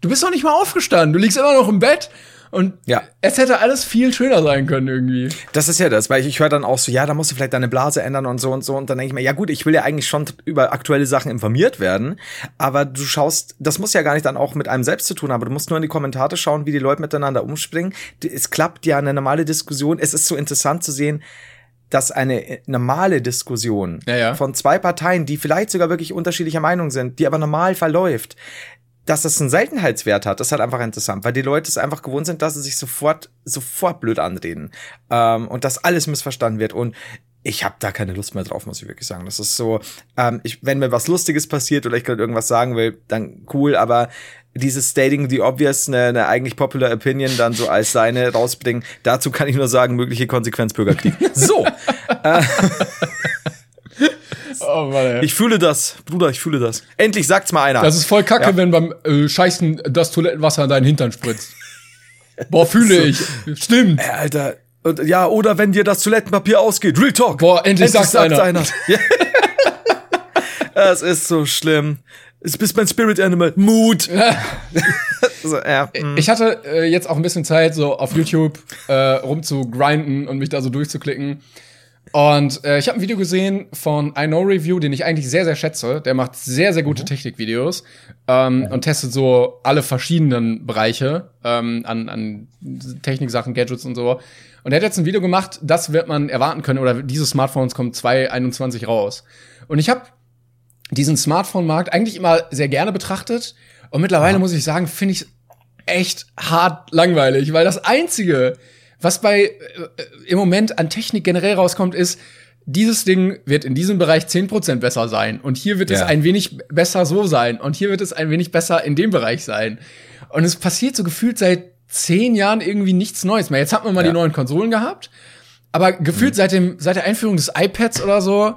du bist doch nicht mal aufgestanden. Du liegst immer noch im Bett und ja. es hätte alles viel schöner sein können irgendwie. Das ist ja das, weil ich, ich höre dann auch so, ja, da musst du vielleicht deine Blase ändern und so und so. Und dann denke ich mir, ja gut, ich will ja eigentlich schon über aktuelle Sachen informiert werden. Aber du schaust, das muss ja gar nicht dann auch mit einem selbst zu tun haben. Du musst nur in die Kommentare schauen, wie die Leute miteinander umspringen. Es klappt ja eine normale Diskussion. Es ist so interessant zu sehen, dass eine normale Diskussion ja, ja. von zwei Parteien, die vielleicht sogar wirklich unterschiedlicher Meinung sind, die aber normal verläuft, dass das einen Seltenheitswert hat, das ist halt einfach interessant, weil die Leute es einfach gewohnt sind, dass sie sich sofort, sofort blöd anreden ähm, und dass alles missverstanden wird und ich habe da keine Lust mehr drauf, muss ich wirklich sagen. Das ist so, ähm, ich, wenn mir was Lustiges passiert oder ich gerade irgendwas sagen will, dann cool, aber dieses Stating the Obvious, eine, eine eigentlich popular Opinion, dann so als seine rausbringen, dazu kann ich nur sagen, mögliche Konsequenz Bürgerkrieg. so. äh, Oh Mann, ey. Ich fühle das, Bruder, ich fühle das. Endlich sagt's mal einer. Das ist voll kacke, ja. wenn beim äh, Scheißen das Toilettenwasser in deinen Hintern spritzt. Boah, fühle ich. Stimmt. Ey, Alter. Und, ja, oder wenn dir das Toilettenpapier ausgeht. Real Talk. Boah, endlich, endlich sagt's, sagt's einer. einer. Es ist so schlimm. Es bist mein Spirit Animal. Mut. so, ja. Mm. Ich hatte äh, jetzt auch ein bisschen Zeit, so auf YouTube äh, rumzugrinden und mich da so durchzuklicken. Und äh, ich habe ein Video gesehen von I Know Review, den ich eigentlich sehr, sehr schätze. Der macht sehr, sehr gute mhm. Technikvideos ähm, mhm. und testet so alle verschiedenen Bereiche ähm, an, an Techniksachen, Gadgets und so. Und er hat jetzt ein Video gemacht, das wird man erwarten können, oder diese Smartphones kommen 2021 raus. Und ich habe diesen Smartphone-Markt eigentlich immer sehr gerne betrachtet. Und mittlerweile ja. muss ich sagen, finde ich echt hart langweilig, weil das Einzige, was bei äh, im Moment an Technik generell rauskommt, ist, dieses Ding wird in diesem Bereich 10% besser sein. Und hier wird ja. es ein wenig besser so sein. Und hier wird es ein wenig besser in dem Bereich sein. Und es passiert so gefühlt seit zehn Jahren irgendwie nichts Neues mehr. Jetzt hat man mal ja. die neuen Konsolen gehabt. Aber gefühlt mhm. seit dem, seit der Einführung des iPads oder so,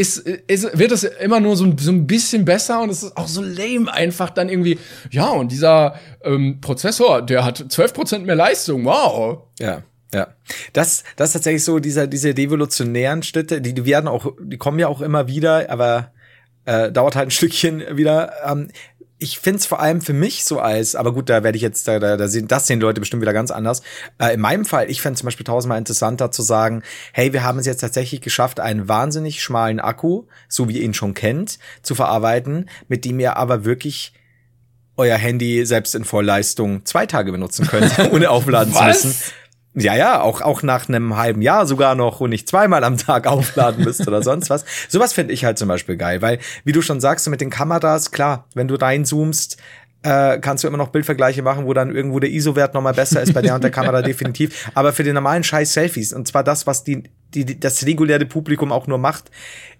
ist, ist, wird es immer nur so, so ein bisschen besser und es ist auch so lame einfach dann irgendwie, ja, und dieser ähm, Prozessor, der hat 12% mehr Leistung, wow. Ja. Ja, das, das ist tatsächlich so, dieser, diese devolutionären Schritte, die, die werden auch, die kommen ja auch immer wieder, aber äh, dauert halt ein Stückchen wieder. Ähm, ich find's vor allem für mich so als, aber gut, da werde ich jetzt, da, da, da sehen, das sehen Leute bestimmt wieder ganz anders. Äh, in meinem Fall, ich fände zum Beispiel tausendmal interessanter zu sagen, hey, wir haben es jetzt tatsächlich geschafft, einen wahnsinnig schmalen Akku, so wie ihr ihn schon kennt, zu verarbeiten, mit dem ihr aber wirklich euer Handy selbst in Vollleistung zwei Tage benutzen könnt, ohne aufladen zu müssen. Ja, ja, auch, auch nach einem halben Jahr sogar noch und nicht zweimal am Tag aufladen müsst oder sonst was. Sowas finde ich halt zum Beispiel geil, weil, wie du schon sagst, mit den Kameras, klar, wenn du reinzoomst, äh, kannst du immer noch Bildvergleiche machen, wo dann irgendwo der ISO-Wert nochmal besser ist bei der und der Kamera definitiv. Aber für den normalen Scheiß Selfies, und zwar das, was die, die, das reguläre Publikum auch nur macht,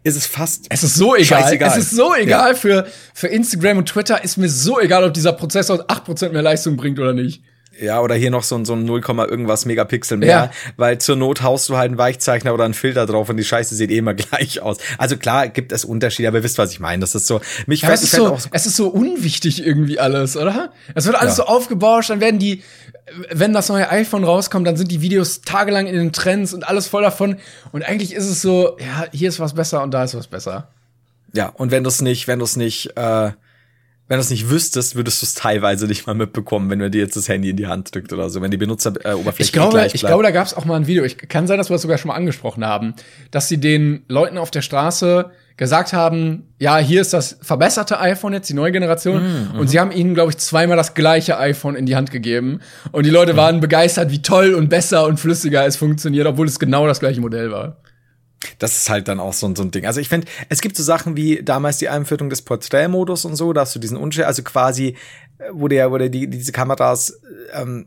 ist es fast. Es ist so egal. Scheißegal. Es ist so egal ja. für, für Instagram und Twitter ist mir so egal, ob dieser Prozessor 8% mehr Leistung bringt oder nicht. Ja, oder hier noch so, ein so ein 0, irgendwas Megapixel mehr, ja. weil zur Not haust du halt einen Weichzeichner oder einen Filter drauf und die Scheiße sieht eh immer gleich aus. Also klar gibt es Unterschiede, aber ihr wisst, was ich meine. Das ist so, mich ja, fällt, es, ist so es ist so unwichtig irgendwie alles, oder? Es wird alles ja. so aufgebauscht, dann werden die, wenn das neue iPhone rauskommt, dann sind die Videos tagelang in den Trends und alles voll davon. Und eigentlich ist es so, ja, hier ist was besser und da ist was besser. Ja, und wenn du es nicht, wenn du es nicht, äh, wenn du es nicht wüsstest, würdest du es teilweise nicht mal mitbekommen, wenn du dir jetzt das Handy in die Hand drückt oder so, wenn die Benutzeroberfläche ich glaube, Ich glaube, da gab es auch mal ein Video. Ich kann sein, dass wir das sogar schon mal angesprochen haben, dass sie den Leuten auf der Straße gesagt haben, ja, hier ist das verbesserte iPhone jetzt, die neue Generation. Mm, und sie haben ihnen, glaube ich, zweimal das gleiche iPhone in die Hand gegeben. Und die Leute mm. waren begeistert, wie toll und besser und flüssiger es funktioniert, obwohl es genau das gleiche Modell war. Das ist halt dann auch so, so ein Ding. Also ich finde, es gibt so Sachen wie damals die Einführung des Porträtmodus und so, dass du diesen Unschärfe, also quasi, äh, wo der, wo der die, diese Kameras ähm,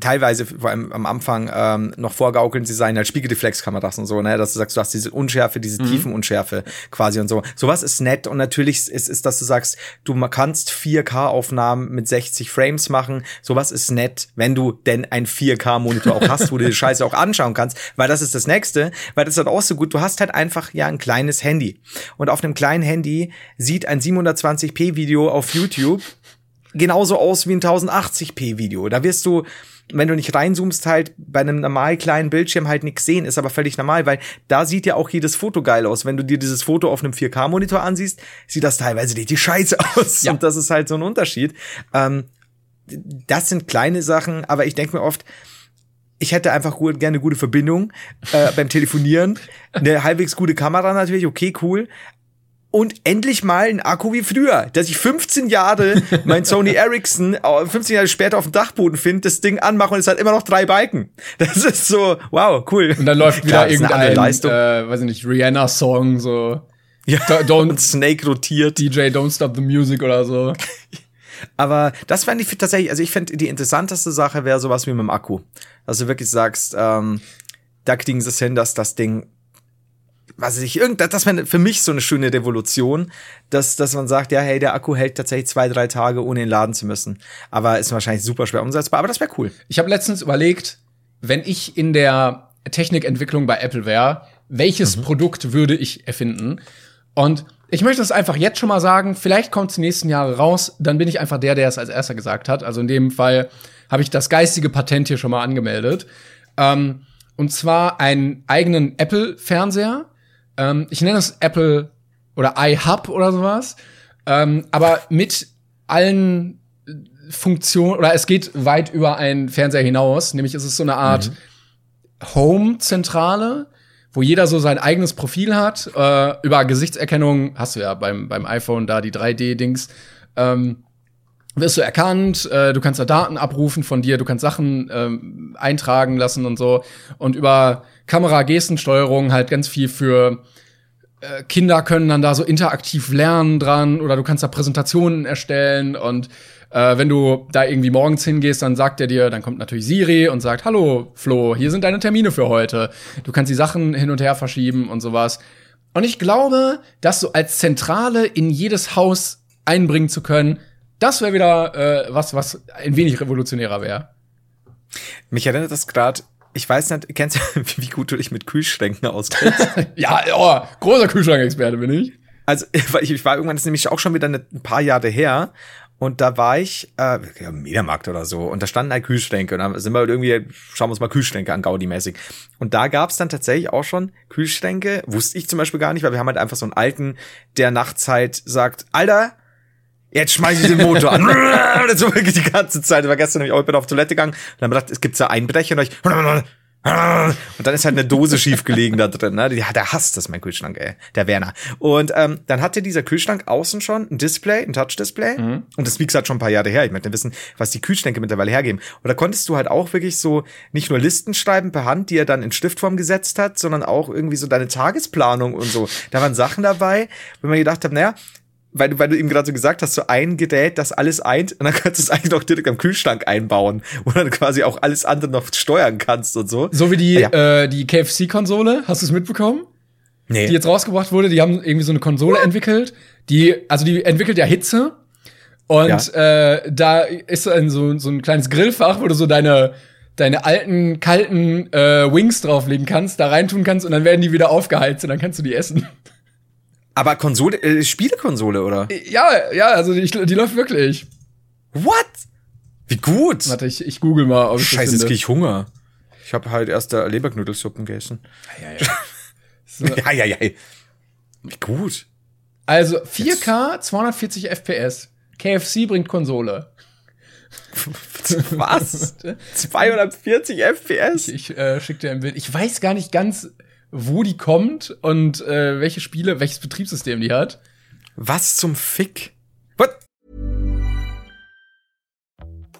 teilweise vor allem am Anfang ähm, noch vorgaukeln, sie seien halt Spiegelreflexkameras und so, ne, dass du sagst, du hast diese Unschärfe, diese mhm. Tiefenunschärfe quasi und so. Sowas ist nett und natürlich ist, ist, dass du sagst, du kannst 4K-Aufnahmen mit 60 Frames machen. Sowas ist nett, wenn du denn ein 4K-Monitor auch hast, wo du die Scheiße auch anschauen kannst, weil das ist das Nächste, weil das ist halt auch so gut. Du hast halt einfach ja ein kleines Handy und auf einem kleinen Handy sieht ein 720p-Video auf YouTube genauso aus wie ein 1080p Video. Da wirst du, wenn du nicht reinzoomst, halt bei einem normal kleinen Bildschirm halt nichts sehen, ist aber völlig normal, weil da sieht ja auch jedes Foto geil aus. Wenn du dir dieses Foto auf einem 4K-Monitor ansiehst, sieht das teilweise richtig scheiße aus. Ja. Und das ist halt so ein Unterschied. Ähm, das sind kleine Sachen, aber ich denke mir oft, ich hätte einfach gut, gerne eine gute Verbindung äh, beim Telefonieren, eine halbwegs gute Kamera natürlich, okay, cool, und endlich mal ein Akku wie früher, dass ich 15 Jahre mein Sony Ericsson 15 Jahre später auf dem Dachboden finde, das Ding anmache und es hat immer noch drei Balken. Das ist so, wow, cool. Und dann läuft wieder Klar, irgendein, Leistung. Äh, weiß ich nicht, Rihanna-Song, so. Ja, don't, Snake rotiert. DJ Don't Stop the Music oder so. Aber das fände ich tatsächlich, also ich finde, die interessanteste Sache wäre sowas wie mit dem Akku. Dass du wirklich sagst, ähm, da kriegen sie es hin, dass das Ding was ich irgend das wäre für mich so eine schöne Revolution, dass dass man sagt, ja, hey, der Akku hält tatsächlich zwei, drei Tage ohne ihn laden zu müssen. Aber ist wahrscheinlich super schwer umsetzbar, aber das wäre cool. Ich habe letztens überlegt, wenn ich in der Technikentwicklung bei Apple wäre, welches mhm. Produkt würde ich erfinden? Und ich möchte es einfach jetzt schon mal sagen, vielleicht kommt es die nächsten Jahre raus, dann bin ich einfach der, der es als erster gesagt hat. Also in dem Fall habe ich das geistige Patent hier schon mal angemeldet. Ähm, und zwar einen eigenen Apple-Fernseher, ähm, ich nenne es Apple oder iHub oder sowas. Ähm, aber mit allen Funktionen, oder es geht weit über einen Fernseher hinaus, nämlich ist es so eine Art mhm. Home-Zentrale, wo jeder so sein eigenes Profil hat. Äh, über Gesichtserkennung hast du ja beim, beim iPhone da die 3D-Dings. Ähm, wirst du erkannt, äh, du kannst da Daten abrufen von dir, du kannst Sachen ähm, eintragen lassen und so. Und über Kamera-Gestensteuerung halt ganz viel für äh, Kinder können dann da so interaktiv lernen dran oder du kannst da Präsentationen erstellen und äh, wenn du da irgendwie morgens hingehst, dann sagt er dir, dann kommt natürlich Siri und sagt, hallo Flo, hier sind deine Termine für heute. Du kannst die Sachen hin und her verschieben und sowas. Und ich glaube, das so als Zentrale in jedes Haus einbringen zu können, das wäre wieder äh, was, was ein wenig revolutionärer wäre. Mich erinnert das gerade ich weiß nicht, kennst du, wie gut du dich mit Kühlschränken auskennst? ja, oh, großer Kühlschrankexperte bin ich. Also, ich, ich war irgendwann, das ist nämlich auch schon wieder ein paar Jahre her. Und da war ich, äh, ja, Mediamarkt oder so, und da standen halt Kühlschränke. Und dann sind wir irgendwie, schauen wir uns mal Kühlschränke an, Gaudi-mäßig. Und da gab's dann tatsächlich auch schon Kühlschränke, wusste ich zum Beispiel gar nicht, weil wir haben halt einfach so einen alten, der nachts halt sagt, Alter, Jetzt schmeiß ich den Motor an. und so wirklich die ganze Zeit. Ich war gestern nämlich auch, ich bin auf Toilette gegangen und dann gedacht, es gibt da Einbrecher und ich und dann ist halt eine Dose schief gelegen da drin. Ne? Ja, der hasst das, mein Kühlschrank, ey. Der Werner. Und ähm, dann hatte dieser Kühlschrank außen schon ein Display, ein Touch-Display. Mhm. Und das, wie gesagt, schon ein paar Jahre her. Ich möchte wissen, was die Kühlschränke mittlerweile hergeben. Und da konntest du halt auch wirklich so nicht nur Listen schreiben per Hand, die er dann in Stiftform gesetzt hat, sondern auch irgendwie so deine Tagesplanung und so. Da waren Sachen dabei, wo man gedacht hat, naja, weil du, weil du eben gerade so gesagt hast, so ein Gerät, das alles eint, und dann kannst du es eigentlich noch direkt am Kühlschrank einbauen, wo dann quasi auch alles andere noch steuern kannst und so. So wie die, ja. äh, die KFC-Konsole, hast du es mitbekommen? Nee. Die jetzt rausgebracht wurde, die haben irgendwie so eine Konsole entwickelt, die, also die entwickelt ja Hitze Und äh, da ist ein, so, so ein kleines Grillfach, wo du so deine deine alten, kalten äh, Wings drauflegen kannst, da reintun kannst und dann werden die wieder aufgeheizt und dann kannst du die essen. Aber Konsole, äh, Spielekonsole, oder? Ja, ja, also die, die läuft wirklich. What? Wie gut. Warte, ich, ich google mal, ob ich Scheiße, jetzt krieg ich Hunger. Ich habe halt erst da Leberknudelsuppen gegessen. Ja, ja. So. Ja, ja, ja. Wie gut. Also 4K, 240 FPS. KFC bringt Konsole. Was? 240 FPS? Ich äh, schick dir ein Bild. Ich weiß gar nicht ganz, wo die kommt und äh, welche Spiele, welches Betriebssystem die hat. Was zum Fick? What?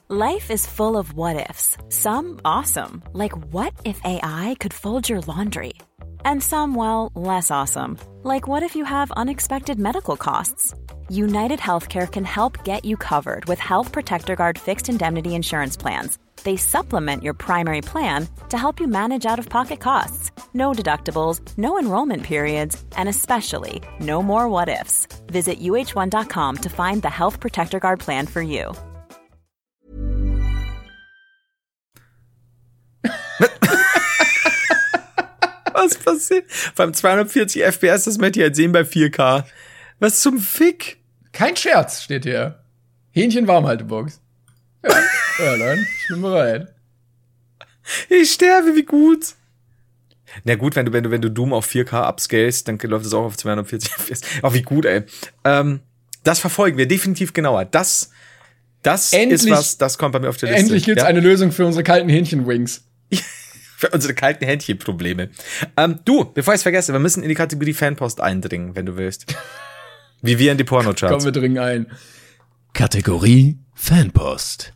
Life is full of what ifs. Some awesome, like what if AI could fold your laundry? And some, well, less awesome, like what if you have unexpected medical costs? United Healthcare can help get you covered with Health Protector Guard fixed indemnity insurance plans. They supplement your primary plan to help you manage out of pocket costs. No deductibles, no enrollment periods, and especially no more what ifs. Visit uh1.com to find the Health Protector Guard plan for you. Was passiert? Beim 240 FPS, das möchte ich halt sehen bei 4K. Was zum Fick? Kein Scherz, steht hier. Hähnchen Warmhaltebox. Ja, ja dann, ich bin bereit. Ich sterbe, wie gut. Na gut, wenn du, wenn du, wenn du Doom auf 4K upscalest, dann läuft es auch auf 240 FPS. Oh, wie gut, ey. Ähm, das verfolgen wir definitiv genauer. Das, das Endlich- ist was, das kommt bei mir auf der Liste. Endlich gibt's Ja? eine Lösung für unsere kalten Hähnchenwings. Für unsere kalten Händchenprobleme. Ähm, du, bevor ich es vergesse, wir müssen in die Kategorie Fanpost eindringen, wenn du willst. Wie wir in die Kommen Pornocharts. wir dringen ein. Kategorie Fanpost.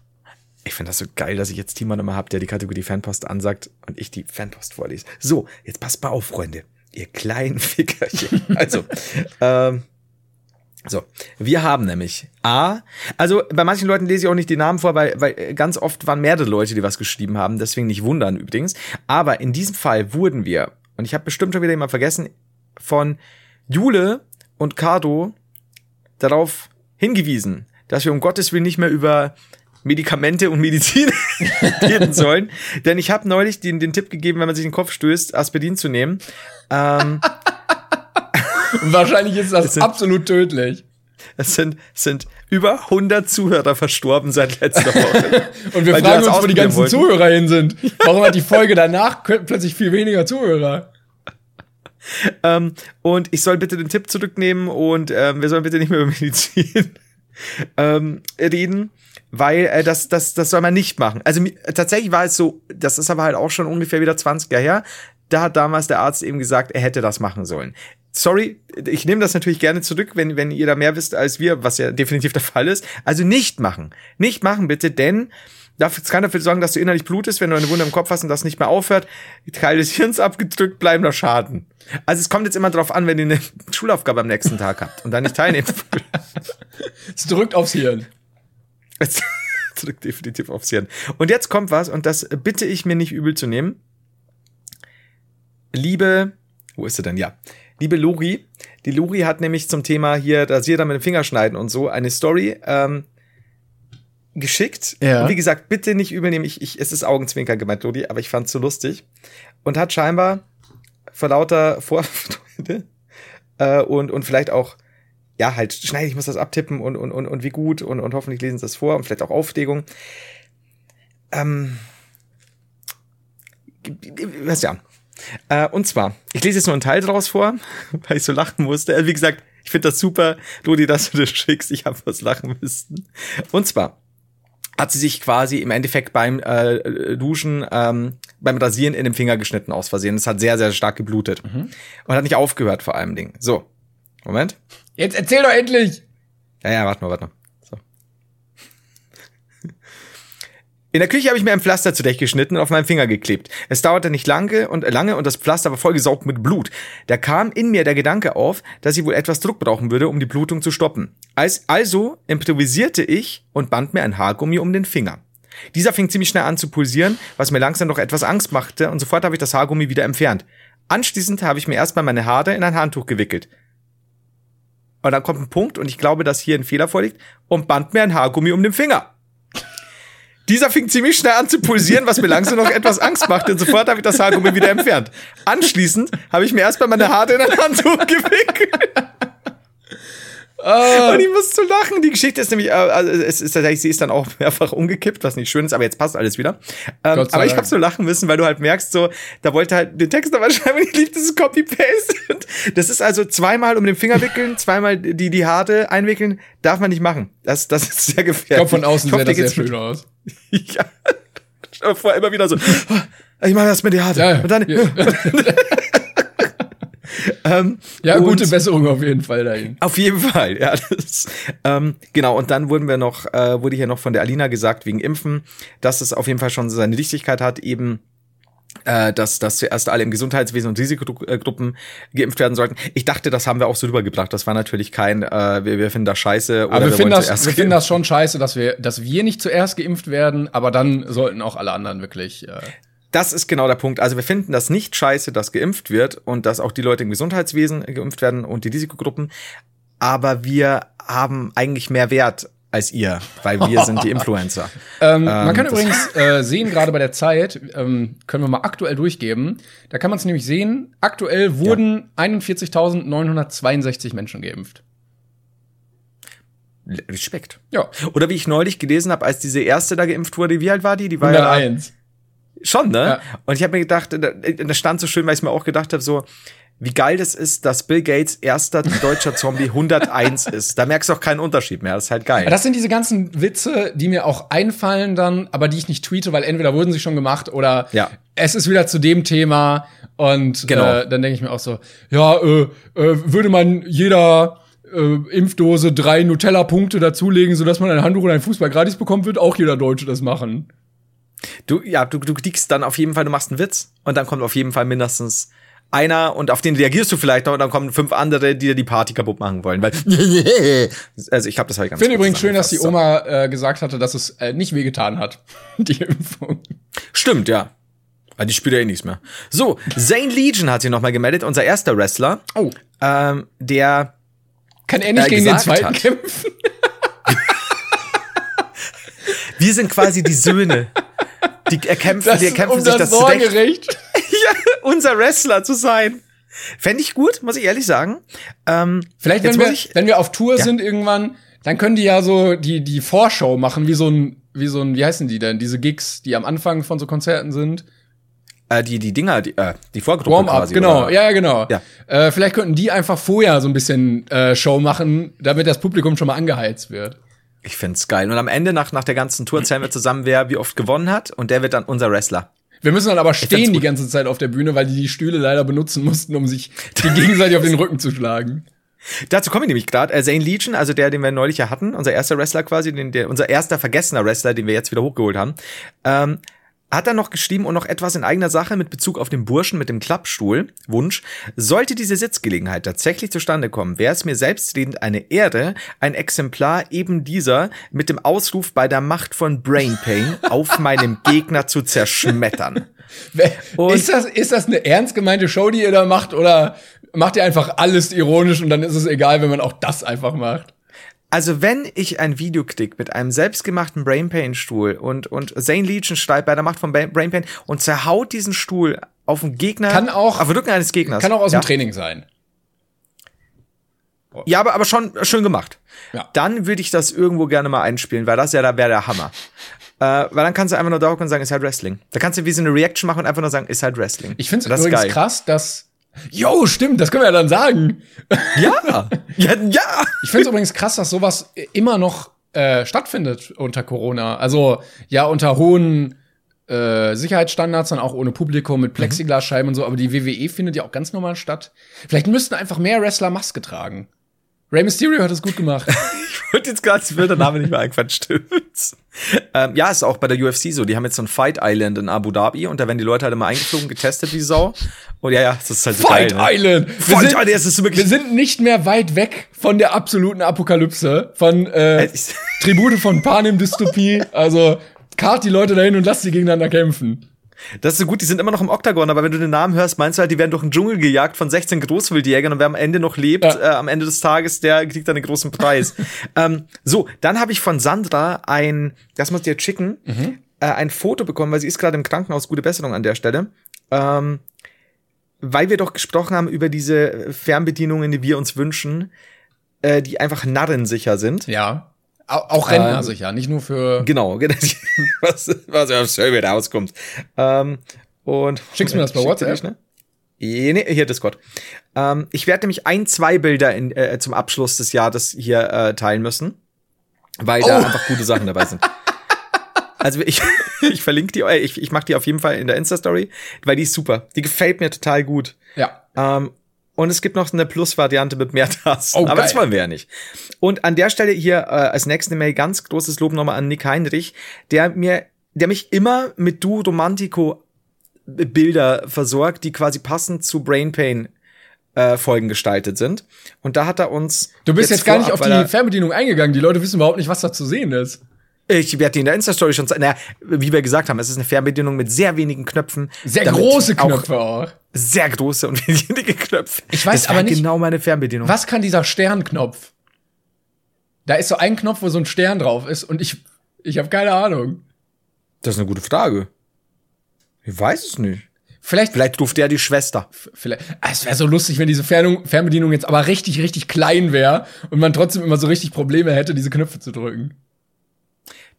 Ich finde das so geil, dass ich jetzt jemanden immer hab, der die Kategorie Fanpost ansagt und ich die Fanpost vorlese. So, jetzt passt mal auf, Freunde. Ihr kleinen Fickerchen. Also, ähm, so, wir haben nämlich A, also bei manchen Leuten lese ich auch nicht die Namen vor, weil, weil ganz oft waren mehrere Leute, die was geschrieben haben, deswegen nicht wundern übrigens. Aber in diesem Fall wurden wir, und ich habe bestimmt schon wieder jemand vergessen, von Jule und Cardo darauf hingewiesen, dass wir um Gottes Willen nicht mehr über Medikamente und Medizin reden sollen. Denn ich habe neulich den, den Tipp gegeben, wenn man sich den Kopf stößt, Aspirin zu nehmen. Ähm, wahrscheinlich ist das sind- absolut tödlich. es sind, sind über 100 Zuhörer verstorben seit letzter Woche. Und wir fragen uns, wo die ganzen wollten. Zuhörer hin sind. Warum hat die Folge danach plötzlich viel weniger Zuhörer? ähm, und ich soll bitte den Tipp zurücknehmen und ähm, wir sollen bitte nicht mehr über Medizin ähm, reden, weil äh, das, das, das soll man nicht machen. Also tatsächlich war es so, das ist aber halt auch schon ungefähr wieder 20 Jahre her. Da hat damals der Arzt eben gesagt, er hätte das machen sollen. Sorry, ich nehme das natürlich gerne zurück, wenn, wenn ihr da mehr wisst als wir, was ja definitiv der Fall ist. Also nicht machen. Nicht machen bitte, denn das kann dafür sorgen, dass du innerlich blutest, wenn du eine Wunde im Kopf hast und das nicht mehr aufhört. Teil des Hirns abgedrückt, bleibender Schaden. Also es kommt jetzt immer drauf an, wenn ihr eine Schulaufgabe am nächsten Tag habt und da nicht teilnehmen wollt. Es drückt aufs Hirn. Es drückt definitiv aufs Hirn. Und jetzt kommt was, und das bitte ich mir nicht übel zu nehmen. Liebe, wo ist sie denn? Ja. Liebe Lori, die Lori hat nämlich zum Thema hier Rasierer mit dem Finger schneiden und so eine Story ähm, geschickt. Ja. Und wie gesagt, bitte nicht übel nehmen. Ich, ich, es ist Augenzwinker gemeint, Lori, aber ich fand's so lustig. Und hat scheinbar vor lauter Vorfreude äh, und, und vielleicht auch ja, halt, schneide, ich muss das abtippen und, und, und, und wie gut und, und hoffentlich lesen sie das vor und vielleicht auch Aufregung. Ähm, was ja. Äh, und zwar, ich lese jetzt nur einen Teil daraus vor, weil ich so lachen musste. Also, wie gesagt, ich finde das super, Lodi, dass du das schickst. Ich habe was lachen müssen. Und zwar hat sie sich quasi im Endeffekt beim äh, Duschen, ähm, beim Rasieren in den Finger geschnitten aus Versehen. Es hat sehr, sehr stark geblutet. Und hat nicht aufgehört vor allem Ding. So, Moment. Jetzt erzähl doch endlich! Ja, ja, warte mal, warte mal. So. In der Küche habe ich mir ein Pflaster zurechtgeschnitten und auf meinen Finger geklebt. Es dauerte nicht lange und, lange und das Pflaster war vollgesaugt mit Blut. Da kam in mir der Gedanke auf, dass ich wohl etwas Druck brauchen würde, um die Blutung zu stoppen. Als, also improvisierte ich und band mir ein Haargummi um den Finger. Dieser fing ziemlich schnell an zu pulsieren, was mir langsam noch etwas Angst machte und sofort habe ich das Haargummi wieder entfernt. Anschließend habe ich mir erstmal meine Haare in ein Handtuch gewickelt. Und dann kommt ein Punkt und ich glaube, dass hier ein Fehler vorliegt und band mir ein Haargummi um den Finger. Dieser fing ziemlich schnell an zu pulsieren, was mir langsam noch etwas Angst machte und sofort habe ich das Haargummi wieder entfernt. Anschließend habe ich mir erstmal meine Haare in ein Handtuch gewickelt. Ah. Und ich muss zu lachen. Die Geschichte ist nämlich, äh, also es ist tatsächlich, sie ist dann auch mehrfach umgekippt, was nicht schön ist, aber jetzt passt alles wieder. Ähm, aber ich Dank. habe so lachen müssen, weil du halt merkst, so, da wollte halt den Text nochmal schreiben und ich liebe dieses Copy-Paste. Das ist also zweimal um den Finger wickeln, zweimal die, die Haare einwickeln, darf man nicht machen. Das, das ist sehr gefährlich. Ich glaube, von außen Ich sieht das sehr schön aus. ja. Aber vorher immer wieder so, ich mache erst mal die Haare. Ja, und dann, ja. Ähm, Ja, gute Besserung auf jeden Fall dahin. Auf jeden Fall, ja. Das, ähm, genau, und dann wurden wir noch, äh, wurde hier noch von der Alina gesagt, wegen Impfen, dass es auf jeden Fall schon seine Wichtigkeit hat, eben äh, dass, dass zuerst alle im Gesundheitswesen und Risikogruppen geimpft werden sollten. Ich dachte, das haben wir auch so rübergebracht. Das war natürlich kein, äh, wir, wir finden das scheiße. Aber wir, wir finden das, wir finden das schon scheiße, dass wir, dass wir nicht zuerst geimpft werden, aber dann sollten auch alle anderen wirklich. Äh, Das ist genau der Punkt. Also wir finden das nicht scheiße, dass geimpft wird und dass auch die Leute im Gesundheitswesen geimpft werden und die Risikogruppen. Aber wir haben eigentlich mehr Wert als ihr, weil wir sind die Influencer. Ähm, man kann das- übrigens äh, sehen, gerade bei der Zeit, ähm, können wir mal aktuell durchgeben. Da kann man es nämlich sehen, aktuell wurden 41.962 Menschen geimpft. Respekt. Ja, Oder wie ich neulich gelesen habe, als diese erste da geimpft wurde, wie alt war die? Die war ja 101. schon, ne? Ja. Und ich habe mir gedacht, da, das stand so schön, weil ich mir auch gedacht habe, so wie geil das ist, dass Bill Gates erster deutscher Zombie 101 ist. Da merkst du auch keinen Unterschied mehr. Das ist halt geil. Das sind diese ganzen Witze, die mir auch einfallen dann, aber die ich nicht tweete, weil entweder wurden sie schon gemacht oder Ja. es ist wieder zu dem Thema und Genau. äh, dann denke ich mir auch so, ja, äh, äh, würde man jeder äh, Impfdose drei Nutella-Punkte dazulegen, sodass man ein Handtuch und einen Fußball gratis bekommt, wird auch jeder Deutsche das machen. Du, ja, du, du kriegst dann auf jeden Fall, du machst einen Witz und dann kommt auf jeden Fall mindestens einer und auf den reagierst du vielleicht noch und dann kommen fünf andere, die dir die Party kaputt machen wollen. Weil, also ich habe das halt ganz Ich finde übrigens schön, dass die. Oma äh, gesagt hatte, dass es äh, nicht wehgetan hat, die Impfung. Stimmt, ja. Aber die spielt ja eh nichts mehr. So, Zane Legion hat sich noch mal gemeldet, unser erster Wrestler. Oh. Ähm, der Kann er nicht Äh, gegen den zweiten hat. kämpfen? Wir sind quasi die Söhne. Die erkämpfen, Das die erkämpfen um sich das das Recht, Sorgerecht. ja, unser Wrestler zu sein. Fände ich gut, muss ich ehrlich sagen. Ähm, Vielleicht, wenn wir, ich, wenn wir auf Tour Ja. sind irgendwann, dann können die ja so die, die Vorschau machen, wie so ein, wie so ein, wie heißen die denn? Diese Gigs, die am Anfang von so Konzerten sind. äh, die, die Dinger, die, äh, die Vorgruppe Warm-up, quasi. genau. oder? Ja, ja, genau. Ja. Äh, vielleicht könnten die einfach vorher so ein bisschen äh, Show machen, damit das Publikum schon mal angeheizt wird. Ich find's geil. Und am Ende, nach, nach der ganzen Tour, zählen wir zusammen, wer wie oft gewonnen hat. Und der wird dann unser Wrestler. Wir müssen dann aber stehen die ganze Zeit auf der Bühne, weil die die Stühle leider benutzen mussten, um sich die gegenseitig auf den Rücken zu schlagen. Dazu komme ich nämlich gerade. Äh, Zane Legion, also der, den wir neulich ja hatten, unser erster Wrestler quasi, den, der, unser erster vergessener Wrestler, den wir jetzt wieder hochgeholt haben, ähm, hat dann noch geschrieben und noch etwas in eigener Sache mit Bezug auf den Burschen mit dem Klappstuhl. Wunsch. Sollte diese Sitzgelegenheit tatsächlich zustande kommen, wäre es mir selbstredend eine Ehre, ein Exemplar eben dieser mit dem Ausruf bei der Macht von Brain Pain auf meinem Gegner zu zerschmettern. Und- ist das, ist das eine ernst gemeinte Show, die ihr da macht, oder macht ihr einfach alles ironisch und dann ist es egal, wenn man auch das einfach macht? Also wenn ich ein Video krieg mit einem selbstgemachten Brain Pain Stuhl und und Zane Legion steigt bei der Macht von Ba- Brain Pain und zerhaut diesen Stuhl auf den Gegner, Kann auch- auf den Rücken eines Gegners. Kann auch aus ja? dem Training sein. Ja, aber aber schon schön gemacht. Ja. Dann würde ich das irgendwo gerne mal einspielen, weil das ja da wäre der Hammer. äh, weil dann kannst du einfach nur da hocken und sagen, ist halt Wrestling. Da kannst du wie so eine Reaction machen und einfach nur sagen, ist halt Wrestling. Ich finde es übrigens geil. krass, dass. Jo, stimmt, das können wir ja dann sagen. Ja, ja, ja. Ich finde es übrigens krass, dass sowas immer noch äh, stattfindet unter Corona. Also ja, unter hohen äh, Sicherheitsstandards, dann auch ohne Publikum mit Plexiglasscheiben und so, aber die WWE findet ja auch ganz normal statt. Vielleicht müssten einfach mehr Wrestler Maske tragen. Rey Mysterio hat es gut gemacht. Ich wollte jetzt gerade, mir der Name nicht mehr eingefallen, stimmt's. Ähm, ja, ist auch bei der UFC so. Die haben jetzt so ein Fight Island in Abu Dhabi und da werden die Leute halt immer eingeflogen, getestet wie Sau. Und ja, ja, das ist halt so Fight geil. Ne? Island! Wir Fight sind, Island, das ist wirklich. wir sind nicht mehr weit weg von der absoluten Apokalypse, von äh, Äh, Tribute von Panem Dystopie. Also kart die Leute dahin und lass sie gegeneinander kämpfen. Das ist so gut, die sind immer noch im Oktagon, aber wenn du den Namen hörst, meinst du halt, die werden durch den Dschungel gejagt von 16 Großwildjägern und wer am Ende noch lebt, Ja. äh, am Ende des Tages, der kriegt dann einen großen Preis. ähm, so, dann habe ich von Sandra ein, das muss ich dir schicken, äh, ein Foto bekommen, weil sie ist gerade im Krankenhaus, gute Besserung an der Stelle. Ähm, weil wir doch gesprochen haben über diese Fernbedienungen, die wir uns wünschen, äh, die einfach narrensicher sind. Ja. Au auch Rentner sicher, nicht nur für. Genau, genau. was, was auf Survey rauskommt. Ähm, und Schickst du mir das bei WhatsApp? die schnell? Eh, Nee, hier Discord. Ähm, ich werde nämlich ein, zwei Bilder in, äh, zum Abschluss des Jahres hier äh, teilen müssen, weil da Oh. einfach gute Sachen dabei sind. Also ich, ich verlinke die, äh, ich, ich mache die auf jeden Fall in der Insta-Story, weil die ist super. Die gefällt mir total gut. Ja. Ähm, und es gibt noch eine Plus-Variante mit mehr Tasten. Oh, aber das geil. wollen wir ja nicht. Und an der Stelle hier äh, als nächste Mail ganz großes Lob nochmal an Nick Heinrich, der mir, der mich immer mit Du Romantico Bilder versorgt, die quasi passend zu Brain Pain äh, Folgen gestaltet sind. Und da hat er uns. Du bist jetzt, gar nicht vorab, auf weil die er- Fernbedienung eingegangen. Die Leute wissen überhaupt nicht, was da zu sehen ist. Ich werde die in der Insta-Story schon zeigen. Naja, wie wir gesagt haben, es ist eine Fernbedienung mit sehr wenigen Knöpfen. Sehr große Knöpfe auch. Sehr große und wenige Knöpfe. Ich weiß das aber nicht- genau meine Fernbedienung. Was kann dieser Sternknopf? Da ist so ein Knopf, wo so ein Stern drauf ist und ich, ich habe keine Ahnung. Das ist eine gute Frage. Ich weiß es nicht. Vielleicht, Vielleicht ruft der die Schwester. vielleicht. Ah, Es wäre so lustig, wenn diese Fernbedienung jetzt aber richtig, richtig klein wäre und man trotzdem immer so richtig Probleme hätte, diese Knöpfe zu drücken.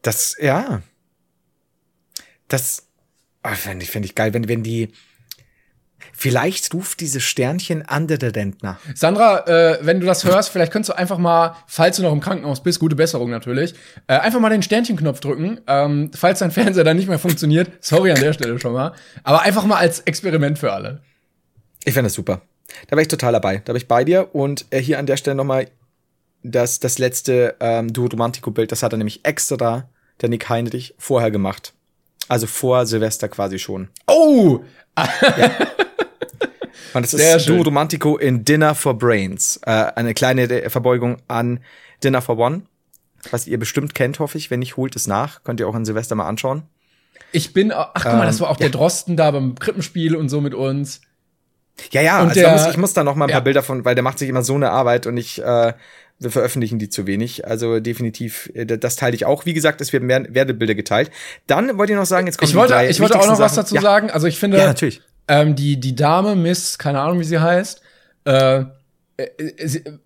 Das, ja. Das ah, fände ich, fänd ich geil, wenn, wenn die. Vielleicht ruft diese Sternchen andere Rentner. Sandra, äh, wenn du das hörst, vielleicht könntest du einfach mal, falls du noch im Krankenhaus bist, gute Besserung natürlich, äh, einfach mal den Sternchenknopf drücken, ähm, falls dein Fernseher dann nicht mehr funktioniert. Sorry an der Stelle schon mal. Aber einfach mal als Experiment für alle. Ich fände das super. Da wäre ich total dabei. Da bin ich bei dir. Und äh, hier an der Stelle nochmal das, das letzte ähm, Duo Romantico-Bild. Das hat er nämlich extra, der Nick Heinrich, vorher gemacht. Also vor Silvester quasi schon. Oh! Und das Sehr ist schön. Duo Romantico in Dinner for Brains. Äh, eine kleine Verbeugung an Dinner for One. Was ihr bestimmt kennt, hoffe ich. Wenn nicht, holt es nach. Könnt ihr auch in Silvester mal anschauen. Ich bin, ach guck mal, das war auch der Drosten da beim Krippenspiel und so mit uns. Ja, ja, Und also der- muss, ich muss da noch mal ein paar ja. Bilder von, weil der macht sich immer so eine Arbeit und ich, äh, wir veröffentlichen die zu wenig. Also definitiv, äh, das teile ich auch. Wie gesagt, es werden mehr Werbebilder geteilt. Dann wollte ich noch sagen, jetzt kommen Ich wollte, die drei ich wollte auch noch was Sachen. dazu ja. sagen. Also ich finde, Ja, natürlich. ähm, die, die Dame, Miss, keine Ahnung, wie sie heißt, äh, äh,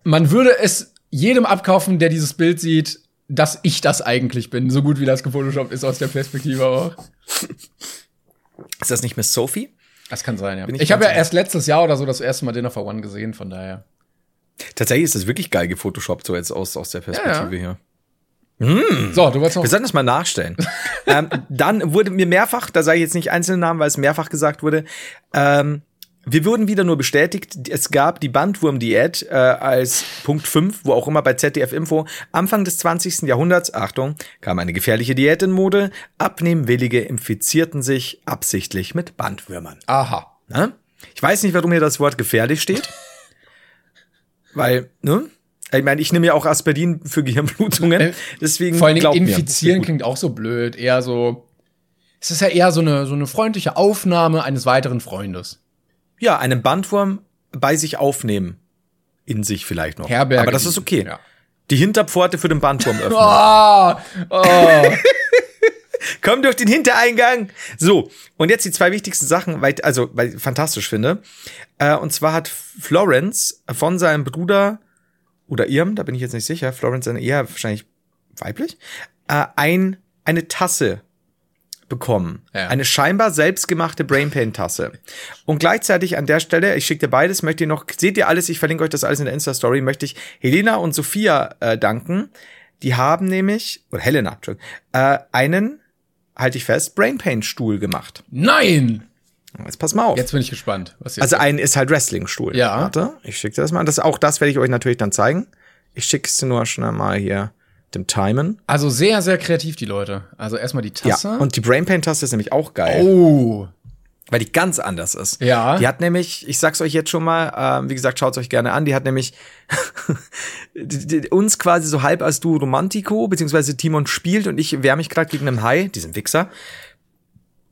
man würde es jedem abkaufen, der dieses Bild sieht, dass ich das eigentlich bin, so gut wie das gefotoshoppt ist aus der Perspektive auch. Ist das nicht Miss Sophie? Das kann sein, ja. Bin Ich, ich habe ja erst letztes Jahr oder so das erste Mal Dinner for One gesehen, von daher. Tatsächlich ist das wirklich geil gefotoshoppt, so jetzt aus, aus der Perspektive hier. So, du wolltest noch. Wir sollten das mal nachstellen. ähm, dann wurde mir mehrfach, da sage ich jetzt nicht einzelne Namen, weil es mehrfach gesagt wurde, ähm, wir wurden wieder nur bestätigt, es gab die Bandwurm-Diät äh, als Punkt 5, wo auch immer bei ZDF Info, Anfang des 20. Jahrhunderts, Achtung, kam eine gefährliche Diät in Mode, Abnehmwillige infizierten sich absichtlich mit Bandwürmern. Aha. Ne? Ich weiß nicht, warum hier das Wort gefährlich steht. Weil, ne? Ich meine, ich nehme ja auch Aspirin für Gehirnblutungen. Äh, Deswegen Vor mir. infizieren klingt auch so blöd. Eher so. Es ist ja eher so eine, so eine freundliche Aufnahme eines weiteren Freundes. Ja, einen Bandwurm bei sich aufnehmen. In sich vielleicht noch. Herberge. Aber das ist okay. Ja. Die Hinterpforte für den Bandwurm öffnen. Ah, oh. Komm durch den Hintereingang. So, und jetzt die zwei wichtigsten Sachen, weil, also, weil ich fantastisch finde. Äh, und zwar hat Florence von seinem Bruder oder ihrem, da bin ich jetzt nicht sicher, Florence eine eher wahrscheinlich weiblich, äh, ein, eine Tasse bekommen. Ja. Eine scheinbar selbstgemachte Brainpain-Tasse. Und gleichzeitig an der Stelle, ich schicke dir beides, möchte ich noch, seht ihr alles, ich verlinke euch das alles in der Insta-Story, möchte ich Helena und Sophia äh, danken. Die haben nämlich, oder Helena, Entschuldigung, äh, einen, halte ich fest, Brainpain-Stuhl gemacht. Nein! Jetzt pass mal auf. Jetzt bin ich gespannt. Also ein ist halt Wrestling-Stuhl. Ja. Warte, ich schicke dir das mal. Das, auch das werde ich euch natürlich dann zeigen. Ich schicke es nur schnell mal hier dem Timen. also sehr, sehr kreativ, die Leute. Also erstmal die Ja, Tasse. und die Brainpain-Taste ist nämlich auch geil, oh. Weil die ganz anders ist. Ja. Die hat nämlich, ich sag's euch jetzt schon mal, ähm, wie gesagt, schaut's euch gerne an, die hat nämlich die- die- uns quasi so halb als Duo Romantico, beziehungsweise Timon spielt und ich wehr mich gerade gegen einen Hai, diesen Wichser.